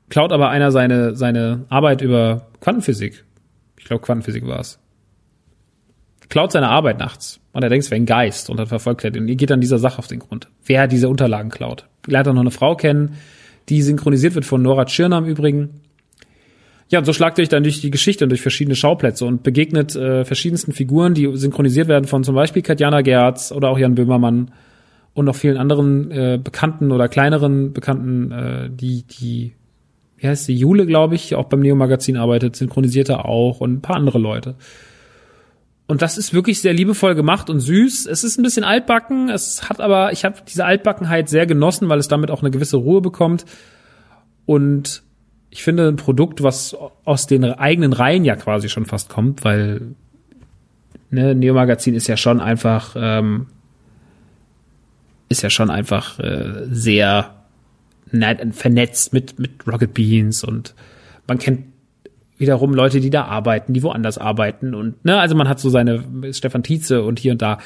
klaut aber einer seine, seine Arbeit über Quantenphysik. Ich glaube, Quantenphysik war es. Klaut seine Arbeit nachts. Und er denkt, es wäre ein Geist und dann verfolgt er den. Ihr geht dann dieser Sache auf den Grund. Wer diese Unterlagen klaut. Lernt dann noch eine Frau kennen, die synchronisiert wird von Nora Tschirner im Übrigen. Ja, und so schlagt ihr euch dann durch die Geschichte und durch verschiedene Schauplätze und begegnet äh, verschiedensten Figuren, die synchronisiert werden von zum Beispiel Katjana Gerz oder auch Jan Böhmermann und noch vielen anderen äh, bekannten oder kleineren Bekannten, äh, die, die, wie heißt sie, Jule, glaube ich, auch beim Neo-Magazin arbeitet, synchronisiert er auch und ein paar andere Leute. Und das ist wirklich sehr liebevoll gemacht und süß. Es ist ein bisschen altbacken. Es hat aber, ich habe diese Altbackenheit sehr genossen, weil es damit auch eine gewisse Ruhe bekommt. Und ich finde ein Produkt, was aus den eigenen Reihen ja quasi schon fast kommt, weil ne, Neo Magazin ist ja schon einfach ähm, ist ja schon einfach äh, sehr vernetzt mit mit Rocket Beans und man kennt wiederum Leute, die da arbeiten, die woanders arbeiten und ne, also man hat so seine Stefan Tietze und hier und da.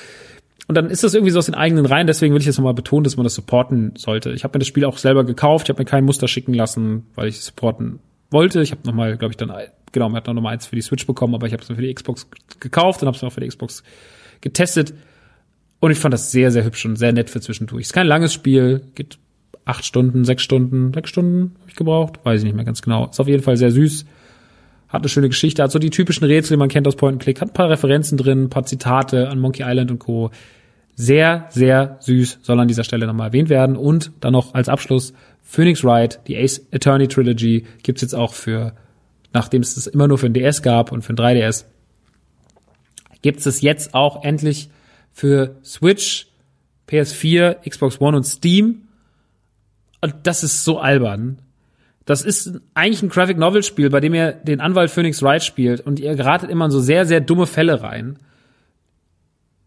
Und dann ist das irgendwie so aus den eigenen Reihen, deswegen will ich jetzt nochmal betonen, dass man das supporten sollte. Ich habe mir das Spiel auch selber gekauft, ich habe mir kein Muster schicken lassen, weil ich es supporten wollte. Ich habe nochmal, glaube ich, dann, genau, man hat noch mal eins für die Switch bekommen, aber ich habe es dann für die Xbox gekauft und habe es auch für die Xbox getestet. Und ich fand das sehr, sehr hübsch und sehr nett für zwischendurch. Ist kein langes Spiel, geht acht Stunden, sechs Stunden, sechs Stunden habe ich gebraucht, weiß ich nicht mehr ganz genau. Ist auf jeden Fall sehr süß hat eine schöne Geschichte, hat so die typischen Rätsel, die man kennt aus Point and Click, hat ein paar Referenzen drin, ein paar Zitate an Monkey Island und Co. Sehr, sehr süß, soll an dieser Stelle nochmal erwähnt werden. Und dann noch als Abschluss Phoenix Wright, die Ace Attorney Trilogy, gibt's jetzt auch für, nachdem es das immer nur für den DS gab und für den 3DS, gibt's es jetzt auch endlich für Switch, PS4, Xbox One und Steam. Und das ist so albern. Das ist eigentlich ein Graphic Novel Spiel, bei dem ihr den Anwalt Phoenix Wright spielt und ihr geratet immer in so sehr, sehr dumme Fälle rein.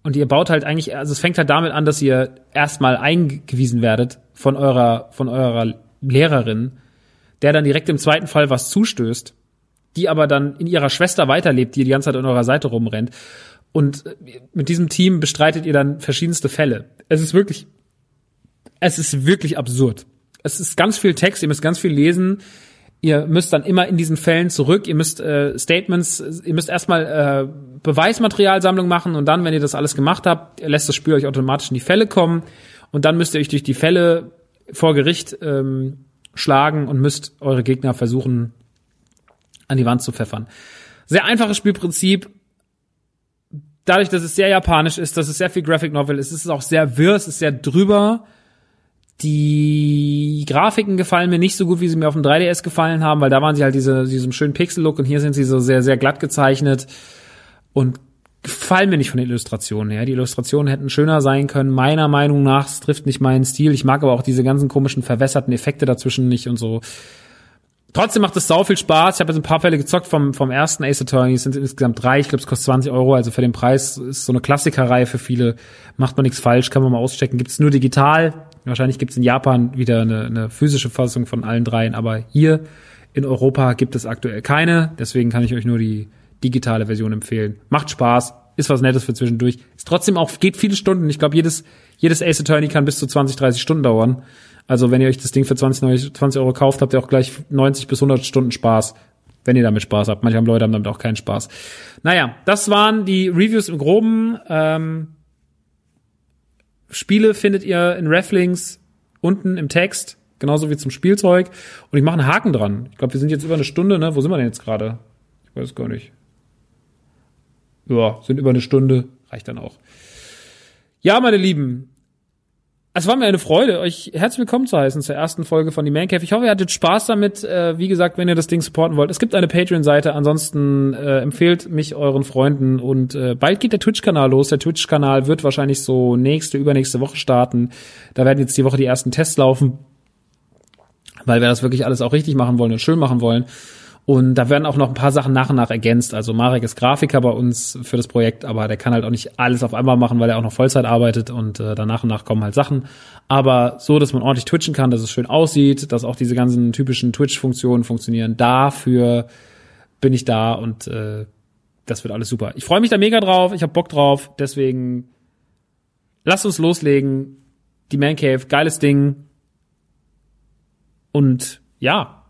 Und ihr baut halt eigentlich, also es fängt halt damit an, dass ihr erstmal eingewiesen werdet von eurer, von eurer Lehrerin, der dann direkt im zweiten Fall was zustößt, die aber dann in ihrer Schwester weiterlebt, die die ganze Zeit an eurer Seite rumrennt. Und mit diesem Team bestreitet ihr dann verschiedenste Fälle. Es ist wirklich, es ist wirklich absurd es ist ganz viel Text, ihr müsst ganz viel lesen. Ihr müsst dann immer in diesen Fällen zurück, ihr müsst äh, Statements, ihr müsst erstmal äh, Beweismaterialsammlung machen und dann, wenn ihr das alles gemacht habt, lässt das Spiel euch automatisch in die Fälle kommen und dann müsst ihr euch durch die Fälle vor Gericht ähm, schlagen und müsst eure Gegner versuchen an die Wand zu pfeffern. Sehr einfaches Spielprinzip. Dadurch, dass es sehr japanisch ist, dass es sehr viel Graphic Novel ist, ist es auch sehr wirr, es ist sehr drüber die Grafiken gefallen mir nicht so gut, wie sie mir auf dem 3DS gefallen haben, weil da waren sie halt diese, diesem schönen Pixel-Look und hier sind sie so sehr, sehr glatt gezeichnet und gefallen mir nicht von den Illustrationen her. Die Illustrationen hätten schöner sein können. Meiner Meinung nach, es trifft nicht meinen Stil. Ich mag aber auch diese ganzen komischen verwässerten Effekte dazwischen nicht und so. Trotzdem macht es sau viel Spaß. Ich habe jetzt ein paar Fälle gezockt vom, vom ersten Ace Attorney. Es sind insgesamt drei. Ich glaube, es kostet 20 Euro. Also für den Preis ist so eine Klassikerreihe für viele. Macht man nichts falsch, kann man mal auschecken. Gibt es nur digital. Wahrscheinlich gibt es in Japan wieder eine, eine physische Fassung von allen dreien, aber hier in Europa gibt es aktuell keine. Deswegen kann ich euch nur die digitale Version empfehlen. Macht Spaß, ist was Nettes für zwischendurch. Ist trotzdem auch, geht viele Stunden. Ich glaube, jedes, jedes Ace Attorney kann bis zu 20, 30 Stunden dauern. Also wenn ihr euch das Ding für 20, 20 Euro kauft, habt ihr auch gleich 90 bis 100 Stunden Spaß. Wenn ihr damit Spaß habt. Manche Leute haben damit auch keinen Spaß. Naja, das waren die Reviews im Groben. Ähm, Spiele findet ihr in Reflinks unten im Text, genauso wie zum Spielzeug. Und ich mache einen Haken dran. Ich glaube, wir sind jetzt über eine Stunde, ne? Wo sind wir denn jetzt gerade? Ich weiß gar nicht. Ja, sind über eine Stunde, reicht dann auch. Ja, meine Lieben, es war mir eine Freude, euch herzlich willkommen zu heißen zur ersten Folge von die Man Cave. Ich hoffe, ihr hattet Spaß damit. Äh, wie gesagt, wenn ihr das Ding supporten wollt, es gibt eine Patreon-Seite. Ansonsten äh, empfehlt mich euren Freunden und äh, bald geht der Twitch-Kanal los. Der Twitch-Kanal wird wahrscheinlich so nächste, übernächste Woche starten. Da werden jetzt die Woche die ersten Tests laufen, weil wir das wirklich alles auch richtig machen wollen und schön machen wollen. Und da werden auch noch ein paar Sachen nach und nach ergänzt. Also Marek ist Grafiker bei uns für das Projekt, aber der kann halt auch nicht alles auf einmal machen, weil er auch noch Vollzeit arbeitet und äh, dann nach und nach kommen halt Sachen. Aber so, dass man ordentlich twitchen kann, dass es schön aussieht, dass auch diese ganzen typischen Twitch-Funktionen funktionieren. Dafür bin ich da und äh, das wird alles super. Ich freue mich da mega drauf, ich habe Bock drauf, deswegen lasst uns loslegen. Die Man Cave, geiles Ding. Und ja,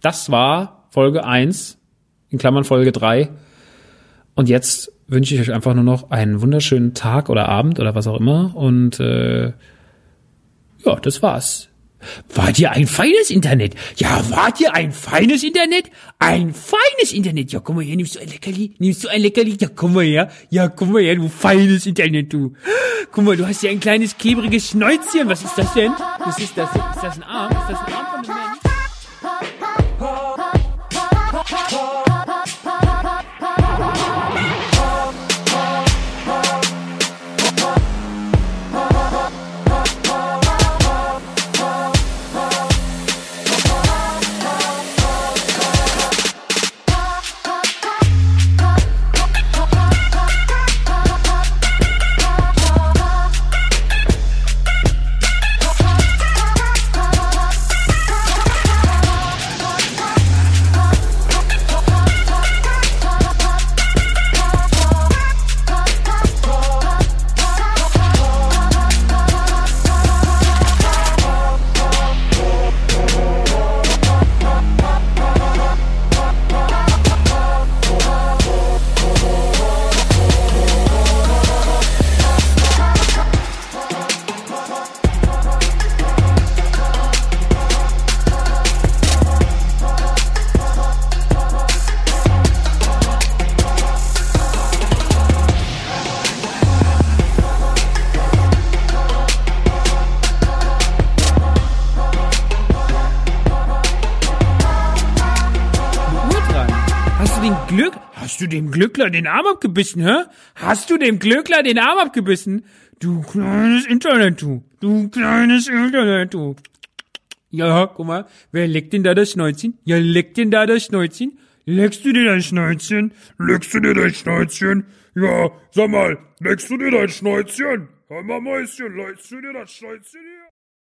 das war Folge 1, in Klammern Folge 3. Und jetzt wünsche ich euch einfach nur noch einen wunderschönen Tag oder Abend oder was auch immer. Und äh, ja, das war's. Wart ihr ein feines Internet? Ja, wart ihr ein feines Internet? Ein feines Internet. Ja, komm mal her, nimmst du ein Leckerli? Nimmst du ein Leckerli? Ja, komm mal her. Ja, komm mal her, du feines Internet, du. Guck mal, du hast ja ein kleines klebriges Schnäuzchen. Was ist das denn? Was ist das? Ist das ein Arm? Ist das ein Arm Glückler den Arm abgebissen, hä? Hast du dem Glückler den Arm abgebissen? Du kleines Internet, du. Du kleines Internet, du. Ja, guck mal, wer leckt denn da das Schnäuzchen? Ja, leckt denn da das Schnäuzchen? Leckst du dir dein Schnäuzchen? Leckst du dir dein Schnäuzchen? Ja, sag mal, leckst du dir dein Schnäuzchen? Hör mal, Mäuschen, leckst du dir das Schnäuzchen?